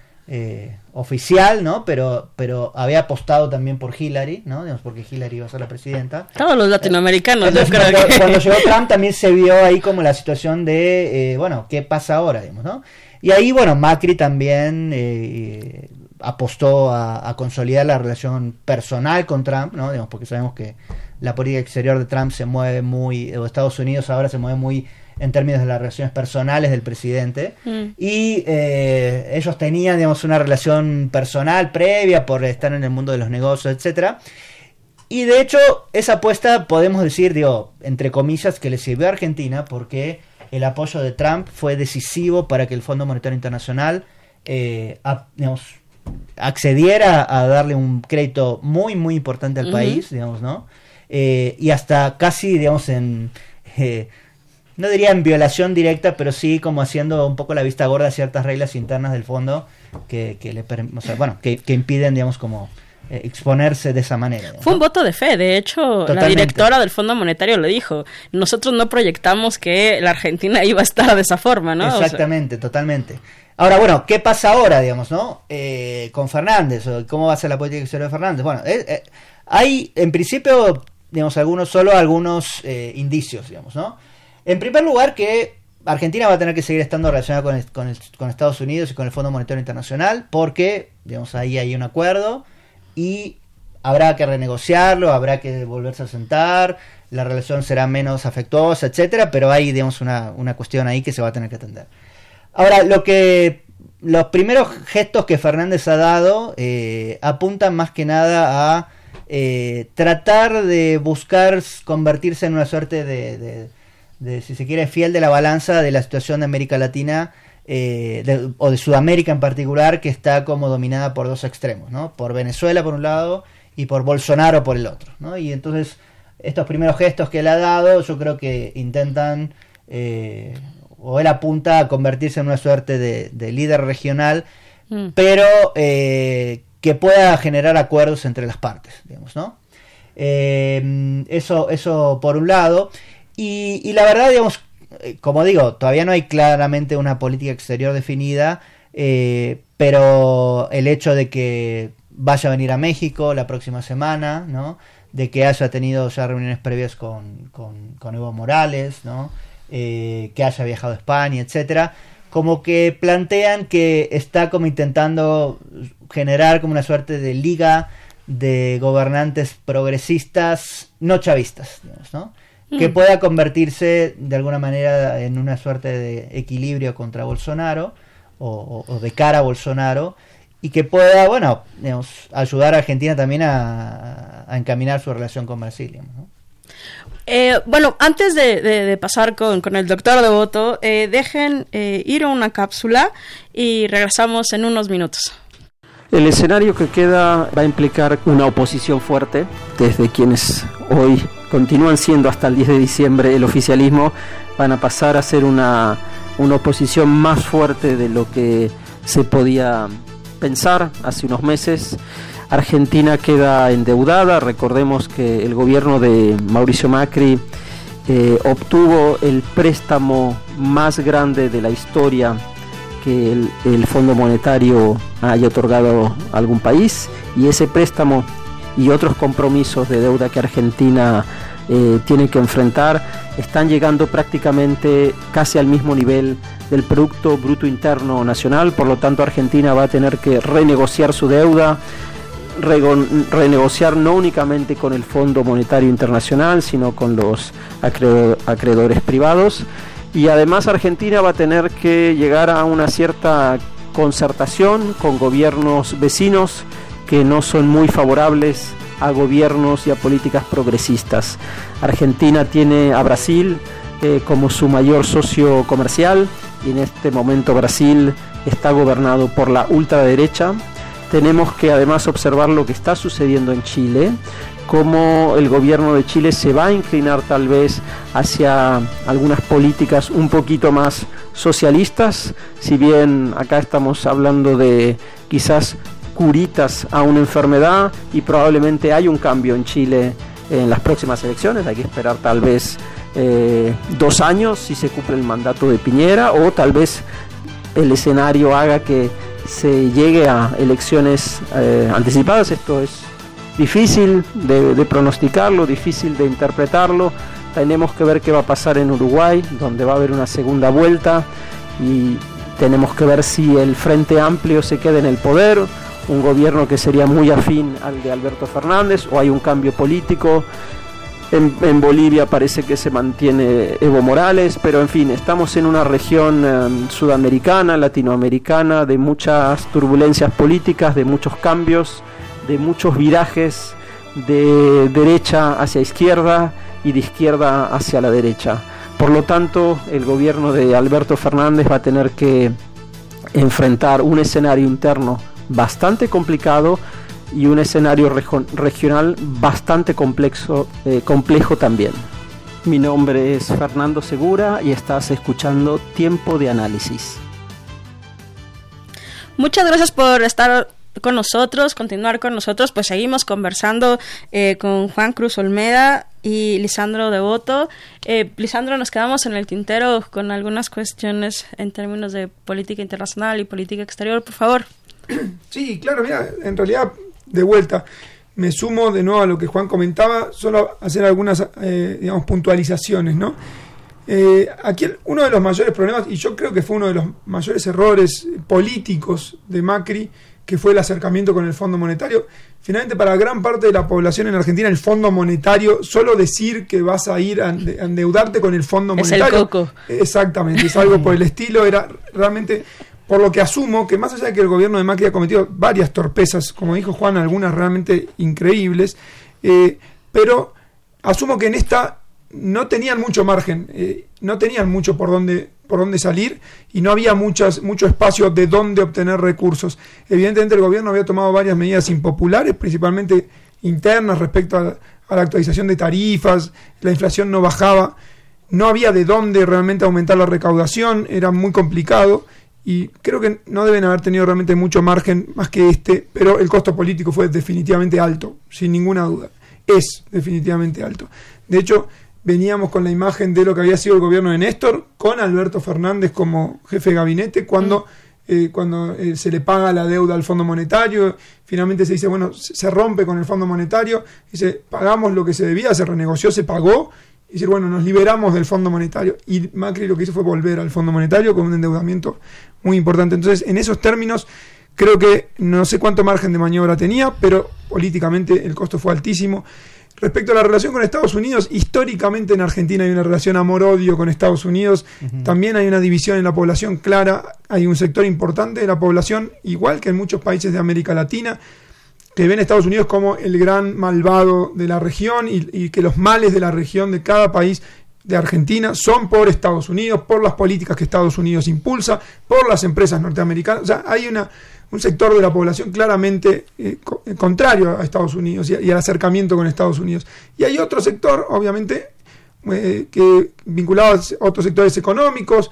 oficial, ¿no? Pero, pero había apostado también por Hillary, ¿no? Digamos, porque Hillary iba a ser la presidenta.
Todos los latinoamericanos,
yo creo cuando, que... cuando llegó Trump también se vio ahí como la situación de, bueno, ¿qué pasa ahora, digamos, ¿no? Y ahí, bueno, Macri también eh, apostó a, consolidar la relación personal con Trump, ¿no? Digamos, porque sabemos que la política exterior de Trump se mueve muy, o Estados Unidos ahora se mueve muy en términos de las relaciones personales del presidente. Mm. Y eh, ellos tenían, digamos, una relación personal previa por estar en el mundo de los negocios, etcétera. Y de hecho, esa apuesta podemos decir, digo, entre comillas, que le sirvió a Argentina porque el apoyo de Trump fue decisivo para que el Fondo Monetario Internacional eh, accediera a darle un crédito muy, muy importante al país, digamos, ¿no? Eh, y hasta casi, digamos, en... Eh, no diría en violación directa, pero sí como haciendo un poco la vista gorda a ciertas reglas internas del fondo que, que le o sea, bueno, que, que impiden, digamos, como eh, exponerse de esa manera.
Fue un voto de fe, de hecho, la directora del Fondo Monetario lo dijo. Nosotros no proyectamos que la Argentina iba a estar de esa forma, ¿no?
Exactamente, totalmente. Ahora, bueno, ¿qué pasa ahora, digamos, no? Eh, con Fernández, o cómo va a ser la política exterior de Fernández. Bueno, eh, hay, en principio, digamos, algunos, solo algunos indicios, digamos, ¿no? En primer lugar, que Argentina va a tener que seguir estando relacionada con, Estados Unidos y con el Fondo Monetario Internacional, porque, digamos, ahí hay un acuerdo y habrá que renegociarlo, habrá que volverse a sentar, la relación será menos afectuosa, etcétera, pero hay, digamos, una, una cuestión ahí que se va a tener que atender. Ahora, lo que los primeros gestos que Fernández ha dado eh, apuntan más que nada a eh, tratar de buscar convertirse en una suerte de, si se quiere, fiel de la balanza de la situación de América Latina eh, o de Sudamérica en particular, que está como dominada por dos extremos, ¿no? Por Venezuela por un lado y por Bolsonaro por el otro, ¿no? Y entonces estos primeros gestos que él ha dado, yo creo que intentan, eh, o él apunta a convertirse en una suerte de, líder regional, mm. pero eh, que pueda generar acuerdos entre las partes, digamos, ¿no? eso, eso por un lado. Y, y, la verdad, digamos, eh, como digo, todavía no hay claramente una política exterior definida, eh, pero el hecho de que vaya a venir a México la próxima semana, ¿no? de que haya tenido ya reuniones previas con, con, Evo Morales, ¿no? Eh, que haya viajado a España, etcétera, como que plantean que está como intentando generar como una suerte de liga de gobernantes progresistas no chavistas, digamos, ¿no? Que mm. pueda convertirse de alguna manera en una suerte de equilibrio contra Bolsonaro o, de cara a Bolsonaro y que pueda, bueno, ayudar a Argentina también a, encaminar su relación con Brasil.
Eh, bueno, antes de, pasar con, el doctor Devoto, eh, dejen eh, ir a una cápsula y regresamos en unos minutos.
El escenario que queda va a implicar una oposición fuerte desde quienes hoy continúan siendo hasta el 10 de diciembre el oficialismo, van a pasar a ser una, una oposición más fuerte de lo que se podía pensar hace unos meses. Argentina queda endeudada, recordemos que el gobierno de Mauricio Macri eh, obtuvo el préstamo más grande de la historia que el, Fondo Monetario haya otorgado a algún país y ese préstamo y otros compromisos de deuda que Argentina eh, tiene que enfrentar están llegando prácticamente casi al mismo nivel del Producto Bruto Interno Nacional, por lo tanto Argentina va a tener que renegociar su deuda, renegociar no únicamente con el Fondo Monetario Internacional, sino con los acreedores privados. Y además Argentina va a tener que llegar a una cierta concertación con gobiernos vecinos que no son muy favorables a gobiernos y a políticas progresistas. Argentina tiene a Brasil eh, como su mayor socio comercial y en este momento Brasil está gobernado por la ultraderecha tenemos que además observar lo que está sucediendo en Chile, cómo el gobierno de Chile se va a inclinar tal vez hacia algunas políticas un poquito más socialistas, si bien acá estamos hablando de quizás curitas a una enfermedad y probablemente hay un cambio en Chile en las próximas elecciones, hay que esperar tal vez eh, dos años si se cumple el mandato de Piñera o tal vez el escenario haga que se llegue a elecciones eh, anticipadas. Esto es difícil de, pronosticarlo, difícil de interpretarlo. Tenemos que ver qué va a pasar en Uruguay, donde va a haber una segunda vuelta y tenemos que ver si el Frente Amplio se queda en el poder, un gobierno que sería muy afín al de Alberto Fernández, o hay un cambio político. En, Bolivia parece que se mantiene Evo Morales, pero en fin, estamos en una región em, sudamericana, latinoamericana, de muchas turbulencias políticas, de muchos cambios, de muchos virajes de derecha hacia izquierda y de izquierda hacia la derecha. Por lo tanto, el gobierno de Alberto Fernández va a tener que enfrentar un escenario interno bastante complicado y un escenario regional bastante complejo, eh, complejo también. Mi nombre es Fernando Segura y estás escuchando Tiempo de Análisis.
Muchas gracias por estar con nosotros, continuar con nosotros, pues seguimos conversando eh, con Juan Cruz Olmeda y Lisandro Devoto. Eh, Lisandro, nos quedamos en el tintero con algunas cuestiones en términos de política internacional y política exterior, por favor.
Sí, claro, mira, en realidad de vuelta, me sumo de nuevo a lo que Juan comentaba, solo hacer algunas, eh, digamos, puntualizaciones, ¿no? Eh, aquí uno de los mayores problemas, y yo creo que fue uno de los mayores errores políticos de Macri, que fue el acercamiento con el Fondo Monetario. Finalmente, para gran parte de la población en Argentina, el Fondo Monetario, solo decir que vas a ir a endeudarte con el Fondo Monetario.
Es el coco.
Exactamente, es algo por el estilo, era realmente por lo que asumo que más allá de que el gobierno de Macri ha cometido varias torpezas, como dijo Juan, algunas realmente increíbles, eh, pero asumo que en esta no tenían mucho margen, eh, no tenían mucho por dónde, por dónde salir y no había muchas, mucho espacio de dónde obtener recursos. Evidentemente el gobierno había tomado varias medidas impopulares, principalmente internas respecto a, a la actualización de tarifas, la inflación no bajaba, no había de dónde realmente aumentar la recaudación, era muy complicado y creo que no deben haber tenido realmente mucho margen más que este, pero el costo político fue definitivamente alto, sin ninguna duda. Es definitivamente alto. De hecho, veníamos con la imagen de lo que había sido el gobierno de Néstor, con Alberto Fernández como jefe de gabinete, cuando, eh, cuando eh, se le paga la deuda al Fondo Monetario, finalmente se dice, bueno, se rompe con el Fondo Monetario, dice, pagamos lo que se debía, se renegoció, se pagó, y decir, bueno, nos liberamos del Fondo Monetario. Y Macri lo que hizo fue volver al Fondo Monetario con un endeudamiento muy importante. Entonces, en esos términos, creo que no sé cuánto margen de maniobra tenía, pero políticamente el costo fue altísimo. Respecto a la relación con Estados Unidos, históricamente en Argentina hay una relación amor-odio con Estados Unidos, también hay una división en la población clara, hay un sector importante de la población, igual que en muchos países de América Latina, que ven a Estados Unidos como el gran malvado de la región y, que los males de la región de cada país de Argentina son por Estados Unidos, por las políticas que Estados Unidos impulsa, por las empresas norteamericanas. O sea, hay una, un sector de la población claramente eh, eh, contrario a Estados Unidos y, al acercamiento con Estados Unidos. Y hay otro sector, obviamente, eh, que vinculado a otros sectores económicos,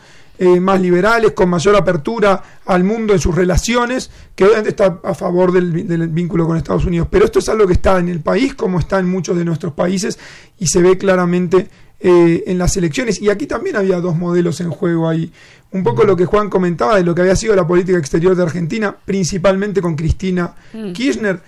más liberales, con mayor apertura al mundo en sus relaciones, que obviamente está a favor del, del, vínculo con Estados Unidos. Pero esto es algo que está en el país, como está en muchos de nuestros países, y se ve claramente eh, en las elecciones. Y aquí también había dos modelos en juego ahí. Un poco lo que Juan comentaba de lo que había sido la política exterior de Argentina, principalmente con Cristina mm. Kirchner.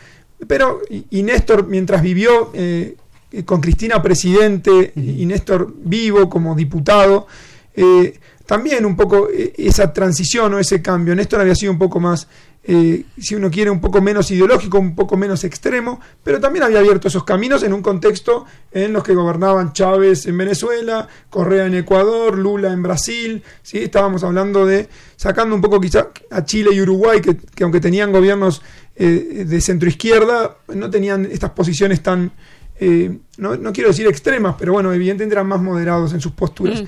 Pero, y, Néstor, mientras vivió eh, con Cristina presidente y Néstor vivo como diputado, eh, también un poco esa transición o ese cambio. Néstor había sido un poco más eh, si uno quiere, un poco menos ideológico, un poco menos extremo, pero también había abierto esos caminos en un contexto en los que gobernaban Chávez en Venezuela, Correa en Ecuador, Lula en Brasil, ¿sí? estábamos hablando de, sacando un poco quizá a Chile y Uruguay, que, aunque tenían gobiernos eh, de centroizquierda, no tenían estas posiciones tan, eh, no, quiero decir extremas, pero bueno, evidentemente eran más moderados en sus posturas. Mm.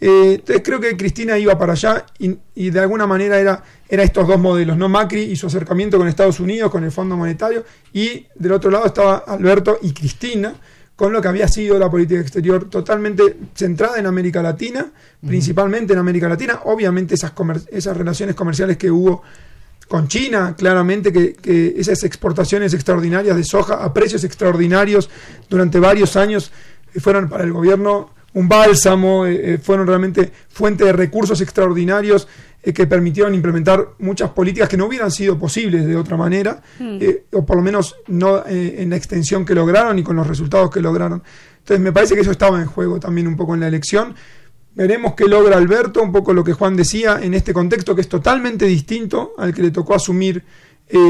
Eh, entonces creo que Cristina iba para allá y, de alguna manera era, era estos dos modelos, ¿no? Macri y su acercamiento con Estados Unidos, con el Fondo Monetario, y del otro lado estaba Alberto y Cristina, con lo que había sido la política exterior totalmente centrada en América Latina, principalmente en América Latina, obviamente esas, esas relaciones comerciales que hubo con China, claramente que, que, esas exportaciones extraordinarias de soja a precios extraordinarios durante varios años fueron para el gobierno un bálsamo, eh, eh, fueron realmente fuente de recursos extraordinarios eh, que permitieron implementar muchas políticas que no hubieran sido posibles de otra manera, hmm. o por lo menos no en la extensión que lograron y con los resultados que lograron. Entonces me parece que eso estaba en juego también un poco en la elección. Veremos qué logra Alberto, un poco lo que Juan decía, en este contexto que es totalmente distinto al que le tocó asumir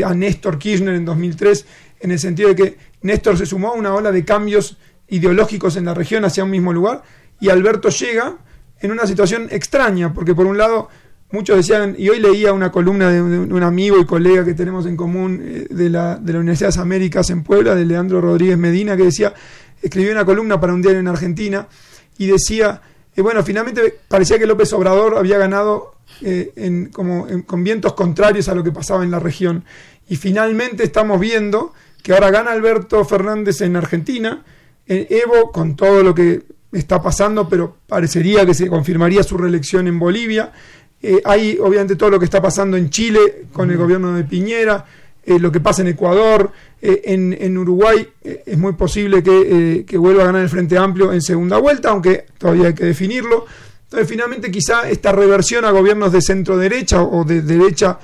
a Néstor Kirchner en 2003, en el sentido de que Néstor se sumó a una ola de cambios ideológicos en la región hacia un mismo lugar, y Alberto llega en una situación extraña, porque por un lado muchos decían, y hoy leía una columna de, un amigo y colega que tenemos en común eh, de, la, de la Universidad de las Américas en Puebla, de Leandro Rodríguez Medina, que decía, escribió una columna para un diario en Argentina, y decía, eh, bueno, finalmente parecía que López Obrador había ganado eh, en, como, con vientos contrarios a lo que pasaba en la región. Y finalmente estamos viendo que ahora gana Alberto Fernández en Argentina, Evo, con todo lo que está pasando, pero parecería que se confirmaría su reelección en Bolivia. Eh, hay obviamente todo lo que está pasando en Chile con el gobierno de Piñera, eh, lo que pasa en Ecuador, eh, en, Uruguay es muy posible que, que, vuelva a ganar el Frente Amplio en segunda vuelta, aunque todavía hay que definirlo. Entonces finalmente quizá esta reversión a gobiernos de centro derecha o de derecha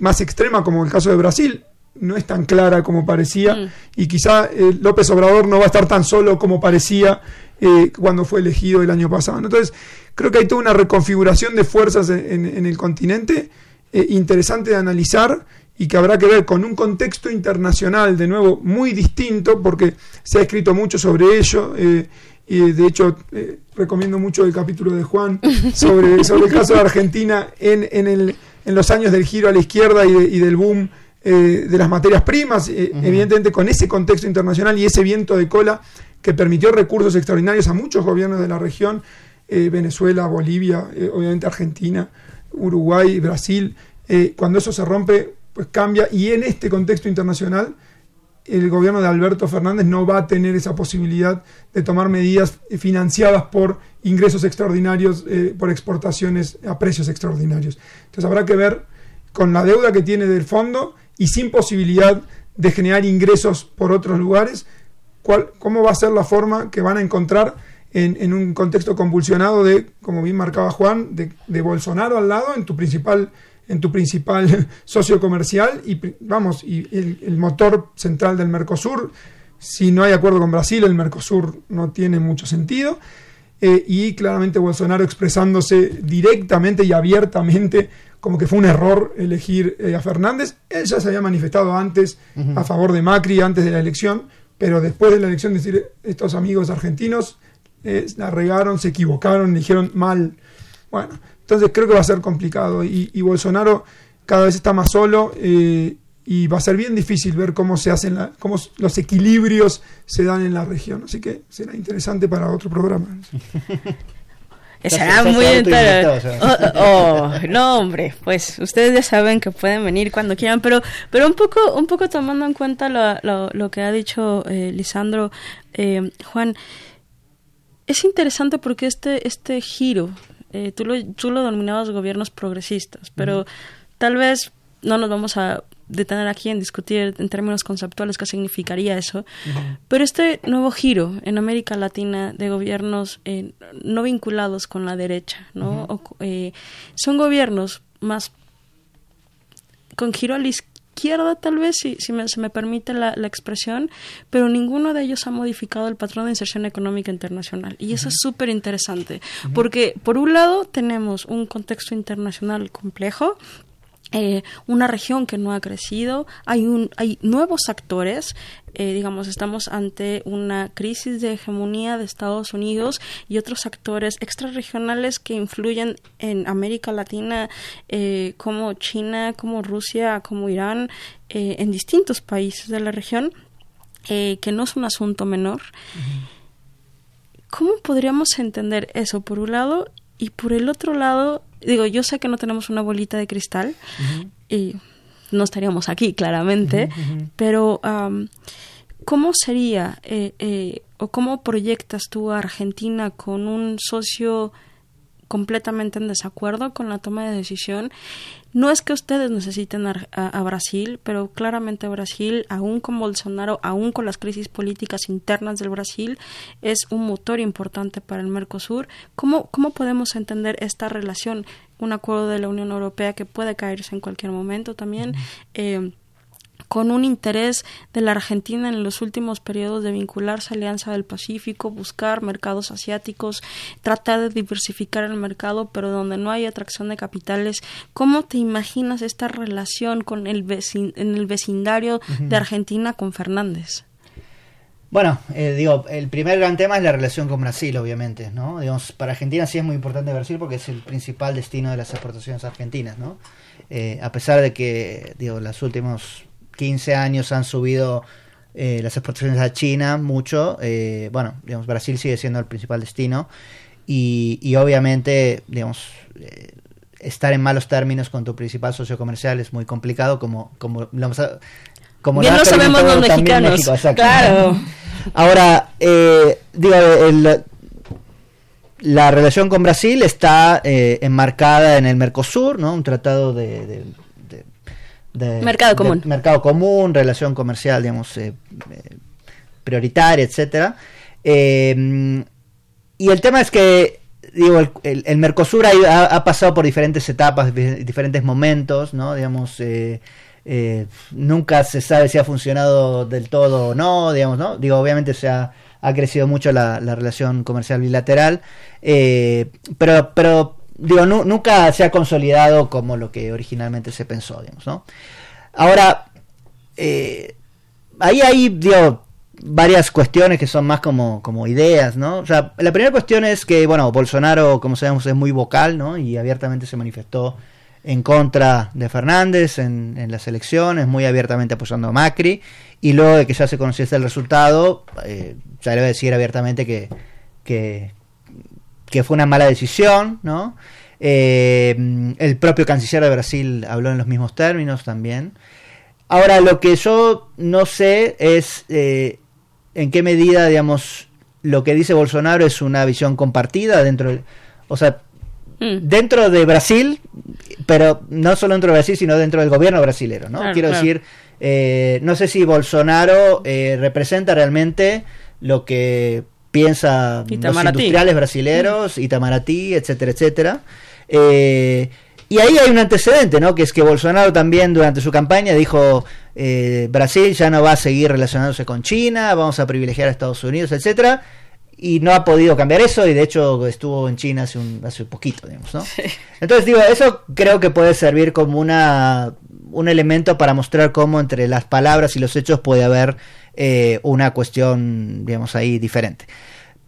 más extrema, como el caso de Brasil, no es tan clara como parecía mm. y quizá eh, López Obrador no va a estar tan solo como parecía eh, cuando fue elegido el año pasado. Entonces, creo que hay toda una reconfiguración de fuerzas en, el continente eh, interesante de analizar y que habrá que ver con un contexto internacional, de nuevo, muy distinto, porque se ha escrito mucho sobre ello. y de hecho, recomiendo mucho el capítulo de Juan sobre, sobre el caso de Argentina en, en, el, en los años del giro a la izquierda y, y del boom eh, de las materias primas, eh, evidentemente con ese contexto internacional y ese viento de cola que permitió recursos extraordinarios a muchos gobiernos de la región, eh, Venezuela, Bolivia, obviamente Argentina, Uruguay, Brasil, cuando eso se rompe, pues cambia y en este contexto internacional el gobierno de Alberto Fernández no va a tener esa posibilidad de tomar medidas financiadas por ingresos extraordinarios, por exportaciones a precios extraordinarios. Entonces habrá que ver con la deuda que tiene del fondo y sin posibilidad de generar ingresos por otros lugares, ¿cuál, ¿cómo va a ser la forma que van a encontrar en, un contexto convulsionado de, como bien marcaba Juan, de, Bolsonaro al lado en tu principal en tu principal socio comercial y vamos y el, motor central del Mercosur si no hay acuerdo con Brasil el Mercosur no tiene mucho sentido. Eh, y claramente Bolsonaro expresándose directamente y abiertamente como que fue un error elegir eh, a Fernández. Él ya se había manifestado antes a favor de Macri, antes de la elección, pero después de la elección decir, estos amigos argentinos eh, la regaron, se equivocaron, dijeron mal. Bueno, entonces creo que va a ser complicado y, Bolsonaro cada vez está más solo eh, y va a ser bien difícil ver cómo se hacen, la, cómo los equilibrios se dan en la región. Así que será interesante para otro programa.
Será muy interesante. Oh, oh, no, hombre, pues ustedes ya saben que pueden venir cuando quieran, pero, pero un poco, un poco tomando en cuenta lo, lo, que ha dicho eh, Lisandro, eh, Juan, es interesante porque este, este giro, eh, tú, lo, tú lo denominabas gobiernos progresistas, pero tal vez no nos vamos a detener aquí en discutir en términos conceptuales qué significaría eso, pero este nuevo giro en América Latina de gobiernos eh, no vinculados con la derecha, ¿no? Eh, son gobiernos más con giro a la izquierda tal vez, si, si se me permite la, expresión, pero ninguno de ellos ha modificado el patrón de inserción económica internacional. Y eso es súper interesante, porque por un lado tenemos un contexto internacional complejo, eh, una región que no ha crecido, hay, un, hay nuevos actores, eh, digamos, estamos ante una crisis de hegemonía de Estados Unidos y otros actores extrarregionales que influyen en América Latina, eh, como China, como Rusia, como Irán, en distintos países de la región, que no es un asunto menor. ¿Cómo podríamos entender eso por un lado? Y por el otro lado, digo, yo sé que no tenemos una bolita de cristal y no estaríamos aquí, claramente, pero ¿cómo sería eh, eh, o cómo proyectas tú a Argentina con un socio completamente en desacuerdo con la toma de decisión. No es que ustedes necesiten a, Brasil, pero claramente Brasil, aún con Bolsonaro, aún con las crisis políticas internas del Brasil, es un motor importante para el Mercosur. ¿Cómo, cómo podemos entender esta relación? Un acuerdo de la Unión Europea que puede caerse en cualquier momento también con un interés de la Argentina en los últimos periodos de vincularse a Alianza del Pacífico, buscar mercados asiáticos, tratar de diversificar el mercado, pero donde no hay atracción de capitales. ¿Cómo te imaginas esta relación con el en el vecindario de Argentina con Fernández?
Bueno, eh, digo, el primer gran tema es la relación con Brasil, obviamente, ¿no? Digamos, para Argentina sí es muy importante Brasil porque es el principal destino de las exportaciones argentinas, ¿no? Eh, a pesar de que, digo, los últimos 15 años han subido eh, las exportaciones a China mucho. Eh, bueno, digamos, Brasil sigue siendo el principal destino. Y, obviamente, digamos, eh, estar en malos términos con tu principal socio comercial es muy complicado, como, como lo
como Bien lo sabemos los mexicanos. claro.
Ahora, digo, la relación con Brasil está enmarcada en el Mercosur, ¿no? Un tratado de
mercado común.
mercado común, relación comercial, digamos, eh, eh, prioritaria, etcétera. Eh, y el tema es que, digo, el, Mercosur ha, pasado por diferentes etapas, diferentes momentos, ¿no? Digamos, nunca se sabe si ha funcionado del todo o no, digamos, ¿no? Digo, obviamente se ha, crecido mucho la, relación comercial bilateral, pero, pero digo, nunca se ha consolidado como lo que originalmente se pensó, digamos, ¿no? Ahora, eh, ahí hay, digo, varias cuestiones que son más como, como ideas, ¿no? O sea, la primera cuestión es que, bueno, Bolsonaro, como sabemos, es muy vocal, ¿no? Y abiertamente se manifestó en contra de Fernández en, las elecciones, muy abiertamente apoyando a Macri, y luego de que ya se conociese el resultado, eh, ya le voy a decir abiertamente que, que fue una mala decisión, ¿no? Eh, el propio canciller de Brasil habló en los mismos términos también. Ahora, lo que yo no sé es eh, en qué medida, digamos, lo que dice Bolsonaro es una visión compartida dentro, de, o sea, mm. dentro de Brasil, pero no solo dentro de Brasil, sino dentro del gobierno brasilero, ¿no? Quiero decir, eh, no sé si Bolsonaro representa realmente lo que piensa los industriales brasileros. Itamaraty, etcétera, etcétera. Eh, y ahí hay un antecedente, ¿no? Que es que Bolsonaro también durante su campaña dijo eh, Brasil ya no va a seguir relacionándose con China, vamos a privilegiar a Estados Unidos, etcétera. Y no ha podido cambiar eso y de hecho estuvo en China hace, un, hace poquito, digamos, ¿no? Entonces digo, eso creo que puede servir como una un elemento para mostrar cómo entre las palabras y los hechos puede haber eh, una cuestión, digamos, ahí diferente.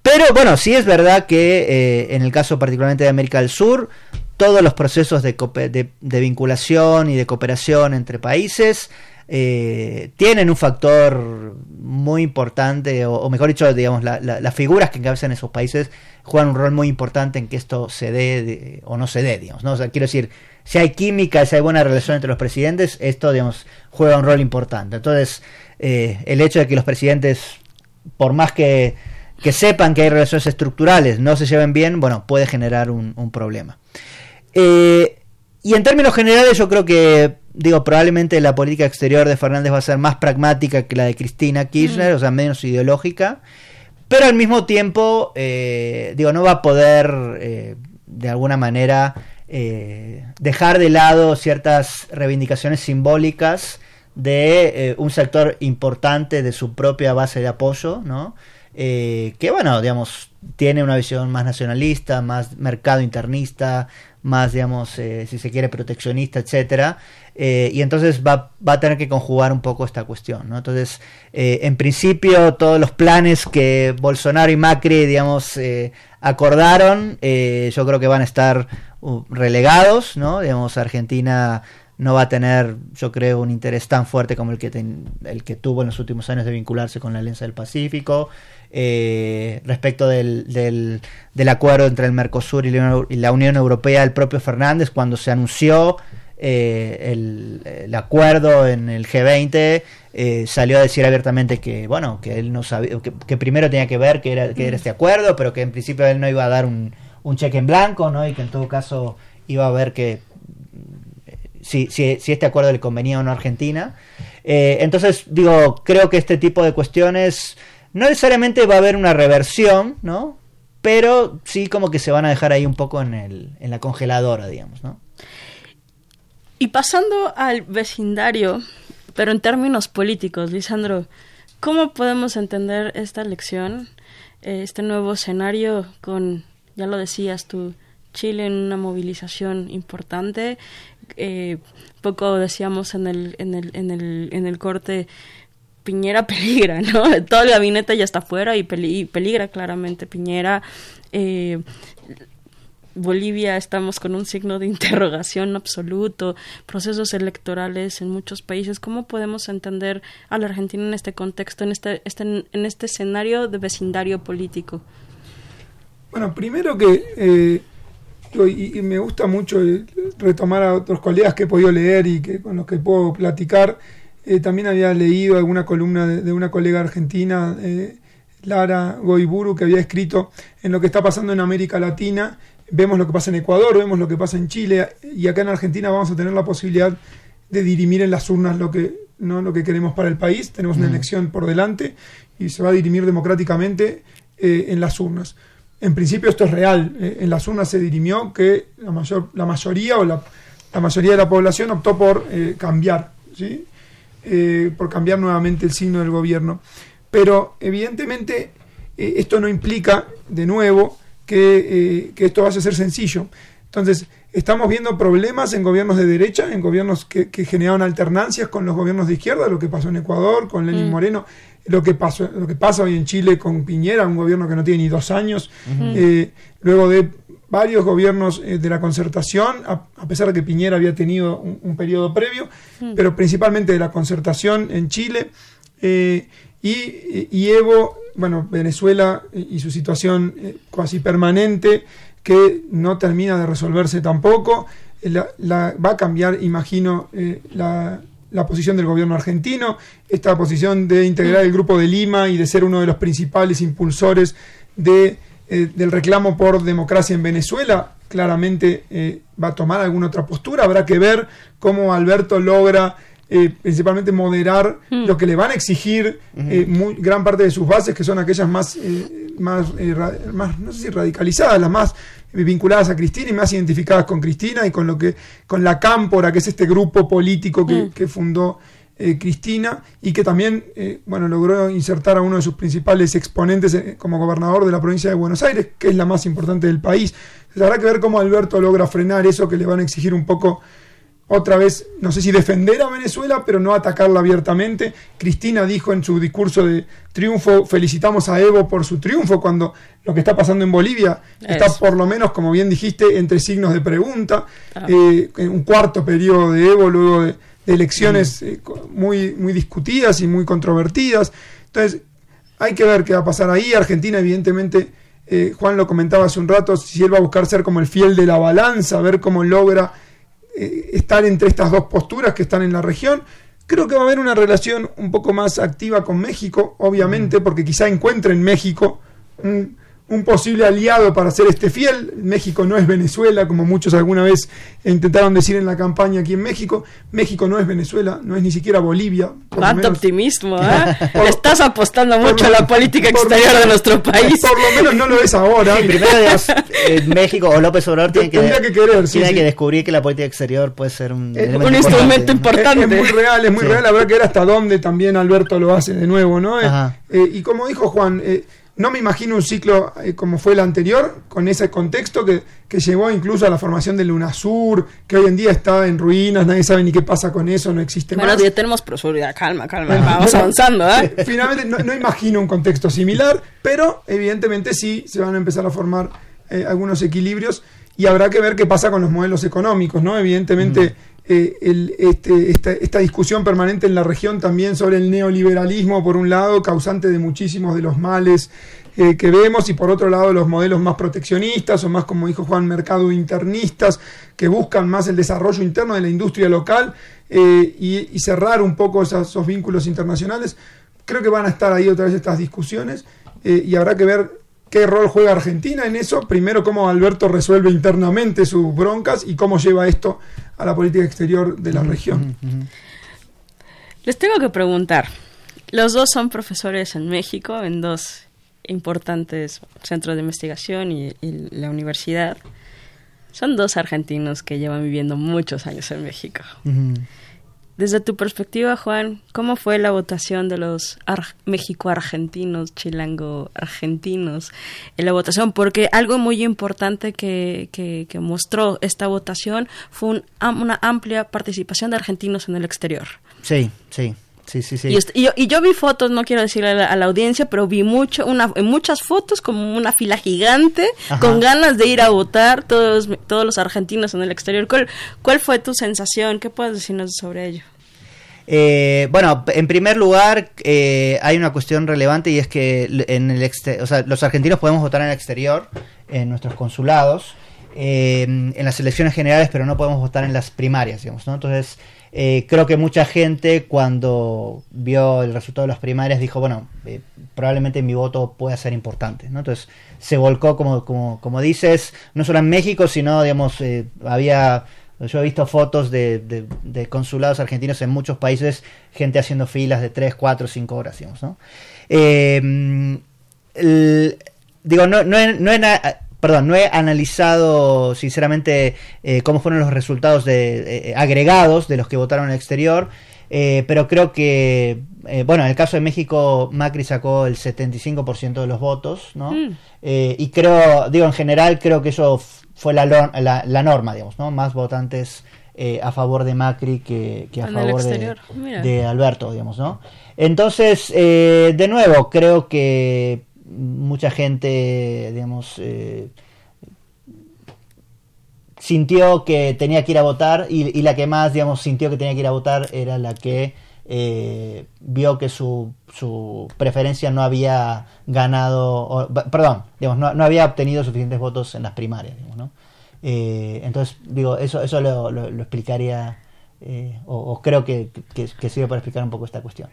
Pero bueno, sí es verdad que eh, en el caso particularmente de América del Sur, todos los procesos de, vinculación y de cooperación entre países eh, tienen un factor muy importante, o, mejor dicho, digamos, las figuras que encabezan esos países juegan un rol muy importante en que esto se dé o no se dé, digamos, ¿no? Quiero decir, si hay química, si hay buena relación entre los presidentes, esto, digamos, juega un rol importante. Entonces, eh, el hecho de que los presidentes, por más que, que, sepan que hay relaciones estructurales, no se lleven bien, bueno, puede generar un, problema. Eh, y en términos generales, yo creo que, digo, probablemente la política exterior de Fernández va a ser más pragmática que la de Cristina Kirchner, mm. o sea, menos ideológica, pero al mismo tiempo, eh, digo, no va a poder, de alguna manera, dejar de lado ciertas reivindicaciones simbólicas de eh, un sector importante de su propia base de apoyo, ¿no? Eh, que bueno, digamos, tiene una visión más nacionalista, más mercado internista, más, digamos, si se quiere, proteccionista, etcétera. y entonces va, a tener que conjugar un poco esta cuestión, ¿no? Entonces, en principio, todos los planes que Bolsonaro y Macri, digamos, acordaron, yo creo que van a estar relegados, ¿no? Digamos, Argentina no va a tener, yo creo, un interés tan fuerte como el que, el que tuvo en los últimos años de vincularse con la Alianza del Pacífico. Eh, respecto del, del, acuerdo entre el Mercosur y la, Unión Europea, el propio Fernández, cuando se anunció eh, el, acuerdo en el G20, eh, salió a decir abiertamente que, bueno, que él no sabía, que, primero tenía que ver que era, que era este acuerdo, pero que en principio él no iba a dar un, un cheque en blanco, ¿no? Y que en todo caso iba a ver que si, si, este acuerdo le convenía o no a Argentina. Eh, entonces, digo, creo que este tipo de cuestiones no necesariamente va a haber una reversión, ¿no? Pero sí como que se van a dejar ahí un poco en, el, en la congeladora, digamos, ¿no?
Y pasando al vecindario, pero en términos políticos, Lisandro, ¿cómo podemos entender esta elección, eh, este nuevo escenario con ya lo decías tú, Chile en una movilización importante. Eh, poco decíamos en el, en el, en el, en el corte, Piñera peligra, ¿no? Todo el gabinete ya está fuera y, peligra claramente Piñera. Eh, Bolivia estamos con un signo de interrogación absoluto, procesos electorales en muchos países. ¿Cómo podemos entender a la Argentina en este contexto, en este, este, en este escenario de vecindario político?
Bueno, primero que eh, y, me gusta mucho eh, retomar a otros colegas que he podido leer y que con los que puedo platicar. Eh, también había leído alguna columna de, una colega argentina, Lara Goiburu, que había escrito en lo que está pasando en América Latina. Vemos lo que pasa en Ecuador, vemos lo que pasa en Chile y acá en Argentina vamos a tener la posibilidad de dirimir en las urnas lo que no lo que queremos para el país. Tenemos una elección por delante y se va a dirimir democráticamente en las urnas en principio esto es real. Eh, en las urnas se dirimió que la, mayor, la mayoría o la, mayoría de la población optó por eh, cambiar, ¿sí? Eh, por cambiar nuevamente el signo del gobierno. Pero evidentemente esto no implica, de nuevo, que, esto vaya a ser sencillo. Entonces, estamos viendo problemas en gobiernos de derecha, en gobiernos que, que generaron alternancias con los gobiernos de izquierda, lo que pasó en Ecuador, con Lenín mm. Moreno lo que, pasó, lo que pasa hoy en Chile con Piñera, un gobierno que no tiene ni dos años, eh, luego de varios gobiernos eh, de la concertación, a, pesar de que Piñera había tenido un, periodo previo, pero principalmente de la concertación en Chile, eh, y, Evo, bueno, Venezuela y su situación casi permanente, que no termina de resolverse tampoco, va a cambiar, imagino, la la posición del gobierno argentino, esta posición de integrar el Grupo de Lima y de ser uno de los principales impulsores de, eh, del reclamo por democracia en Venezuela, claramente eh, va a tomar alguna otra postura. Habrá que ver cómo Alberto logra eh, principalmente moderar mm. lo que le van a exigir muy, gran parte de sus bases, que son aquellas más, más, más, no sé si radicalizadas, las más vinculadas a Cristina y más identificadas con Cristina y con lo que con la Cámpora, que es este grupo político que, mm. fundó eh, Cristina y que también eh, bueno logró insertar a uno de sus principales exponentes eh, como gobernador de la provincia de Buenos Aires, que es la más importante del país. habrá que ver cómo Alberto logra frenar eso que le van a exigir un poco otra vez, no sé si defender a Venezuela, pero no atacarla abiertamente. Cristina dijo en su discurso de triunfo, felicitamos a Evo por su triunfo, cuando lo que está pasando en Bolivia está por lo menos, como bien dijiste, entre signos de pregunta. Eh, un cuarto periodo de Evo, luego elecciones eh, muy, muy discutidas y muy controvertidas. Entonces, hay que ver qué va a pasar ahí. Argentina, evidentemente, eh, Juan lo comentaba hace un rato, si él va a buscar ser como el fiel de la balanza, ver cómo logra eh, estar entre estas dos posturas que están en la región. Creo que va a haber una relación un poco más activa con México, obviamente, porque quizá encuentre en México un, un posible aliado para ser este fiel. México no es Venezuela, como muchos alguna vez intentaron decir en la campaña aquí en México. México no es Venezuela, no es ni siquiera Bolivia.
Cuánto optimismo, ¿eh? Estás apostando mucho a la política exterior de nuestro país.
Por lo menos no lo es ahora.
primero, México o López Obrador tiene que, que, querer, tiene que descubrir que la política exterior puede ser un,
un instrumento importante.
Es, muy real, es muy real. Habrá que ver hasta dónde también Alberto lo hace de nuevo, ¿no? Eh, eh, y como dijo Juan, eh, no me imagino un ciclo eh, como fue el anterior, con ese contexto que, que, llevó incluso a la formación del UNASUR, que hoy en día está en ruinas, nadie sabe ni qué pasa con eso, no existe
bueno,
más.
ya tenemos prosperidad, calma, calma, vamos avanzando. ¿eh?
Finalmente, no, imagino un contexto similar, pero evidentemente sí se van a empezar a formar eh, algunos equilibrios y habrá que ver qué pasa con los modelos económicos, ¿no? Evidentemente. Eh, este, esta, esta, discusión permanente en la región también sobre el neoliberalismo, por un lado, causante de muchísimos de los males eh, que vemos, y por otro lado, los modelos más proteccionistas o más, como dijo Juan, mercado internistas, que buscan más el desarrollo interno de la industria local eh, y, cerrar un poco esos, vínculos internacionales. Creo que van a estar ahí otra vez estas discusiones y habrá que ver qué rol juega Argentina en eso. Primero, cómo Alberto resuelve internamente sus broncas y cómo lleva esto a la política exterior de la región.
Les tengo que preguntar. Los dos son profesores en México, en dos importantes centros de investigación y, la universidad. Son dos argentinos que llevan viviendo muchos años en México. Desde tu perspectiva, Juan, ¿cómo fue la votación de los México-argentinos, chilango-argentinos en la votación? Porque algo muy importante que, que, mostró esta votación fue una amplia participación de argentinos en el exterior.
Sí, sí. Sí, sí, sí.
Y, y, yo, vi fotos, no quiero decirle a la, audiencia, pero vi mucho, una, muchas fotos como una fila gigante, con ganas de ir a votar, todos, todos los argentinos en el exterior. ¿Cuál, cuál fue tu sensación? ¿Qué puedes decirnos sobre ello?
Eh, bueno, en primer lugar, eh, hay una cuestión relevante y es que en el o sea, los argentinos podemos votar en el exterior, en nuestros consulados, eh, en las elecciones generales, pero no podemos votar en las primarias, digamos, ¿no? Entonces, eh, creo que mucha gente cuando vio el resultado de las primarias dijo, bueno, eh, probablemente mi voto pueda ser importante. Entonces se volcó, como, como, como dices, no solo en México, sino, digamos, eh, había... Yo he visto fotos de, de, consulados argentinos en muchos países, gente haciendo filas de 3, 4, 5 horas, digamos, digo, no, no, no, perdón, no he analizado sinceramente eh, cómo fueron los resultados de, eh, agregados de los que votaron en el exterior, eh, pero creo que, bueno, en el caso de México, Macri sacó el 75% de los votos, ¿no? Mm. y creo, digo, en general creo que eso fue la, la, norma, digamos, ¿no? Más votantes a favor de Macri que, a favor de, de, Alberto, digamos, ¿no? Entonces, de nuevo, creo que mucha gente, digamos, eh, sintió que tenía que ir a votar y, la que más, digamos, sintió que tenía que ir a votar era la que eh, vio que su, su, preferencia no había ganado, perdón, digamos, no, había obtenido suficientes votos en las primarias, ¿no? Eh, entonces, digo, eso, eso lo, explicaría, o, creo que, que sirve para explicar un poco esta cuestión.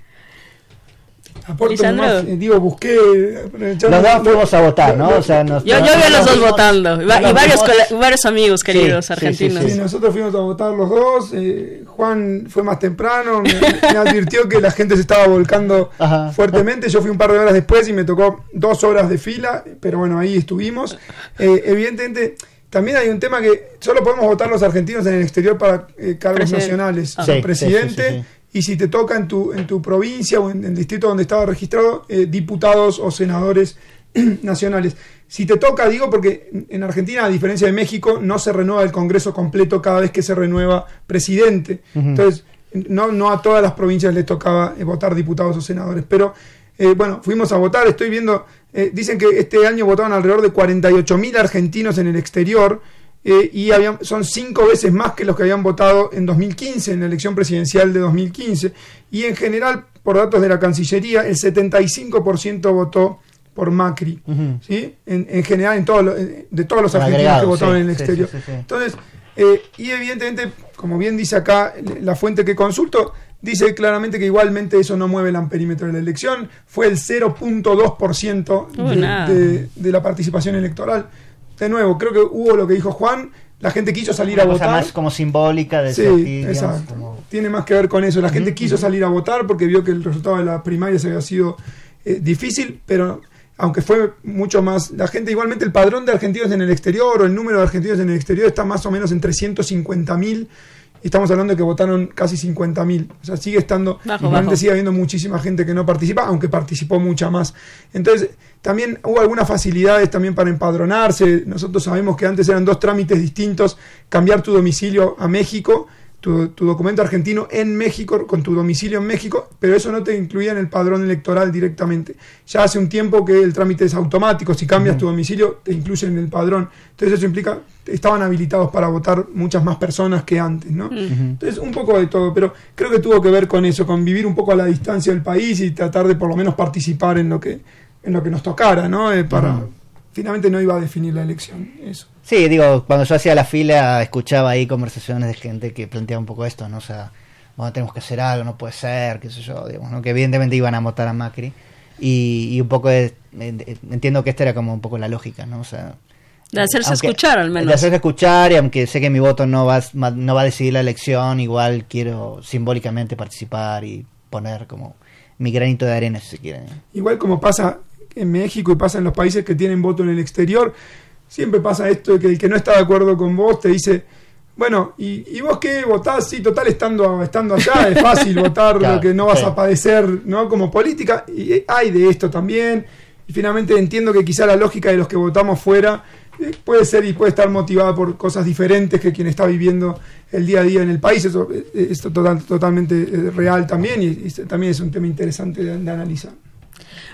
Eh, digo, busqué.
Los dos fuimos a votar, ¿no? O sea,
yo, yo vi a los dos votando. Y, varios, varios amigos queridos argentinos.
Sí, nosotros fuimos a votar los dos. Eh, Juan fue más temprano. Me, advirtió que la gente se estaba volcando fuertemente. Yo fui un par de horas después y me tocó dos horas de fila. Pero bueno, ahí estuvimos. Eh, evidentemente. También hay un tema que solo podemos votar los argentinos en el exterior para cargos nacionales. Ah. presidente y si te toca en tu, en tu provincia o en, el distrito donde estaba registrado, eh, diputados o senadores nacionales. Si te toca, digo, porque en Argentina, a diferencia de México, no se renueva el Congreso completo cada vez que se renueva presidente. Entonces, no, no a todas las provincias les tocaba eh, votar diputados o senadores. Pero, eh, bueno, fuimos a votar, estoy viendo, dicen que este año votaron alrededor de 48 mil argentinos en el exterior. Eh, y habían, son cinco veces más que los que habían votado en 2015, en la elección presidencial de 2015. Y en general, por datos de la Cancillería, el 75% votó por Macri, ¿sí? En, general, en todo de todos los argentinos que votaron en el exterior. Entonces, eh, y evidentemente, como bien dice acá la fuente que consulto, dice claramente que igualmente eso no mueve el amperímetro de la elección, fue el 0.2% de, de, la participación electoral. De nuevo, creo que hubo lo que dijo Juan, la gente quiso salir a votar.
más como simbólica de
Sí, exacto. Tiene más que ver con eso. La gente quiso salir a votar porque vio que el resultado de la primaria se había sido eh, difícil, pero aunque fue mucho más, la gente igualmente el padrón de argentinos en el exterior o el número de argentinos en el exterior está más o menos en 350 mil estamos hablando de que votaron casi 50 mil. O sea, sigue estando, igualmente sigue habiendo muchísima gente que no participa, aunque participó mucha más. Entonces, también hubo algunas facilidades también para empadronarse. Nosotros sabemos que antes eran dos trámites distintos, cambiar tu domicilio a México tu, documento argentino en México, con tu domicilio en México, pero eso no te incluía en el padrón electoral directamente. Ya hace un tiempo que el trámite es automático, si cambias tu domicilio te incluyen en el padrón. Entonces eso implica, estaban habilitados para votar muchas más personas que antes, ¿no? Entonces un poco de todo, pero creo que tuvo que ver con eso, con vivir un poco a la distancia del país y tratar de por lo menos participar en lo que, en lo que nos tocara, ¿no? Eh, para, Finalmente no iba a definir la elección, eso.
Sí, digo, cuando yo hacía la fila escuchaba ahí conversaciones de gente que planteaba un poco esto, ¿no? O sea, bueno, tenemos que hacer algo, no puede ser, qué sé yo, digamos, ¿no? Que evidentemente iban a votar a Macri. Y, un poco entiendo que esta era como un poco la lógica, ¿no? O sea,
de hacerse escuchar al menos.
De hacerse escuchar y aunque sé que mi voto no va, no va a decidir la elección, igual quiero simbólicamente participar y poner como mi granito de arena si se quiere.
Igual como pasa en México y pasa en los países que tienen voto en el exterior, siempre pasa esto de que el que no está de acuerdo con vos te dice, bueno, ¿y, vos qué votás? Sí, total, estando, estando allá es fácil votar lo que no vas a padecer, ¿no? Como política, y hay de esto también. Y finalmente entiendo que quizá la lógica de los que votamos fuera eh, puede ser y puede estar motivada por cosas diferentes que quien está viviendo el día a día en el país. Eso eh, es total, totalmente eh, real también y, también es un tema interesante de analizar.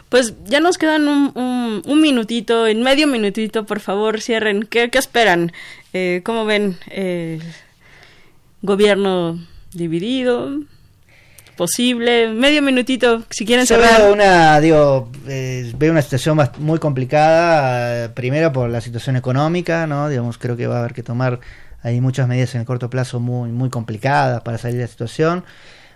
Pues ya nos quedan un, un, minutito, en medio minutito, por favor, cierren. ¿Qué, qué esperan? Eh, ¿Cómo ven el gobierno dividido? posible, medio minutito, si quieren cerrar.
Veo una, digo, eh, veo una situación muy complicada, primero por la situación económica, ¿no? Digamos, creo que va a haber que tomar hay muchas medidas en el corto plazo muy, muy complicadas para salir de la situación.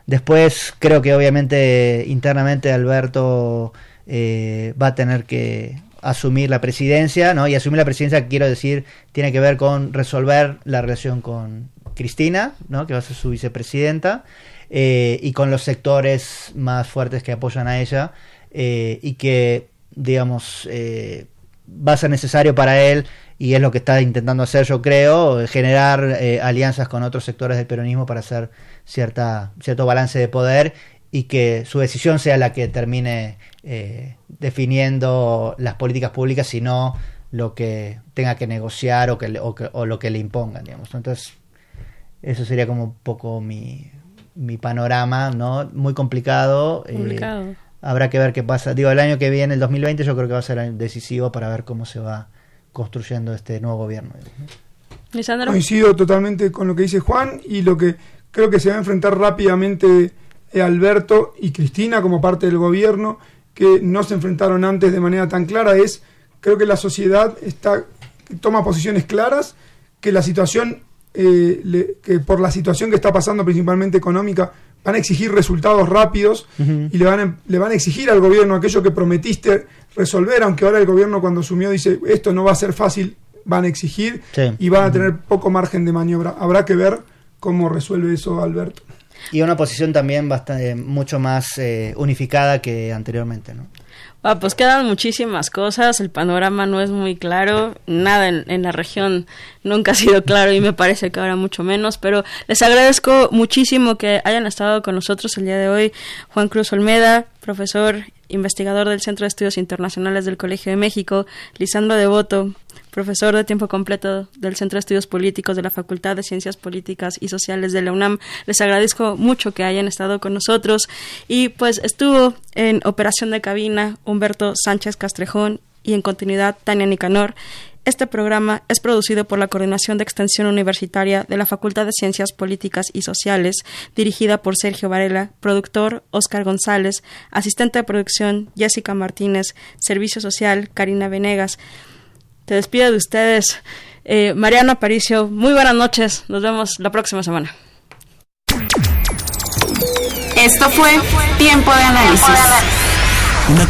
Después, creo que obviamente internamente Alberto eh, va a tener que asumir la presidencia, ¿no? Y asumir la presidencia, quiero decir, tiene que ver con resolver la relación con Cristina, ¿no? Que va a ser su vicepresidenta, eh, y con los sectores más fuertes que apoyan a ella, eh, y que, digamos, va a ser necesario para él, y es lo que está intentando hacer, yo creo, generar alianzas con otros sectores del peronismo para hacer cierta, cierto balance de poder y que su decisión sea la que termine eh, definiendo las políticas públicas, sino lo que tenga que negociar o, que, o, lo que le impongan, digamos. Entonces, eso sería como un poco mi, mi panorama, ¿no? Muy complicado.
Eh,
habrá que ver qué pasa. Digo, el año que viene, el 2020, yo creo que va a ser decisivo para ver cómo se va construyendo este nuevo gobierno.
Coincido totalmente con lo que dice Juan y lo que creo que se va a enfrentar rápidamente eh, Alberto y Cristina como parte del gobierno, que no se enfrentaron antes de manera tan clara, es, creo que la sociedad está, toma posiciones claras, que la situación, eh, que por la situación que está pasando principalmente económica, van a exigir resultados rápidos y le van, a, le van a exigir al gobierno aquello que prometiste resolver, aunque ahora el gobierno cuando asumió dice, esto no va a ser fácil, van a exigir y van a tener poco margen de maniobra. Habrá que ver cómo resuelve eso Alberto.
Y una posición también bastante, mucho más eh, unificada que anteriormente, ¿no?
Ah, pues quedan muchísimas cosas, el panorama no es muy claro, nada en, en, la región nunca ha sido claro y me parece que ahora mucho menos, pero les agradezco muchísimo que hayan estado con nosotros el día de hoy. Juan Cruz Olmeda, profesor, investigador del Centro de Estudios Internacionales del Colegio de México, Lisandro Devoto, profesor de tiempo completo del Centro de Estudios Políticos de la Facultad de Ciencias Políticas y Sociales de la UNAM. Les agradezco mucho que hayan estado con nosotros y pues estuvo en operación de cabina Humberto Sánchez Castrejón y en continuidad Tania Nicanor. Este programa es producido por la Coordinación de Extensión Universitaria de la Facultad de Ciencias Políticas y Sociales, dirigida por Sergio Varela, productor Oscar González, asistente de producción Jessica Martínez, Servicio Social Karina Venegas. Te despido de ustedes, eh, Mariana Aparicio. Muy buenas noches. Nos vemos la próxima semana.
Esto fue Tiempo de Análisis.
Una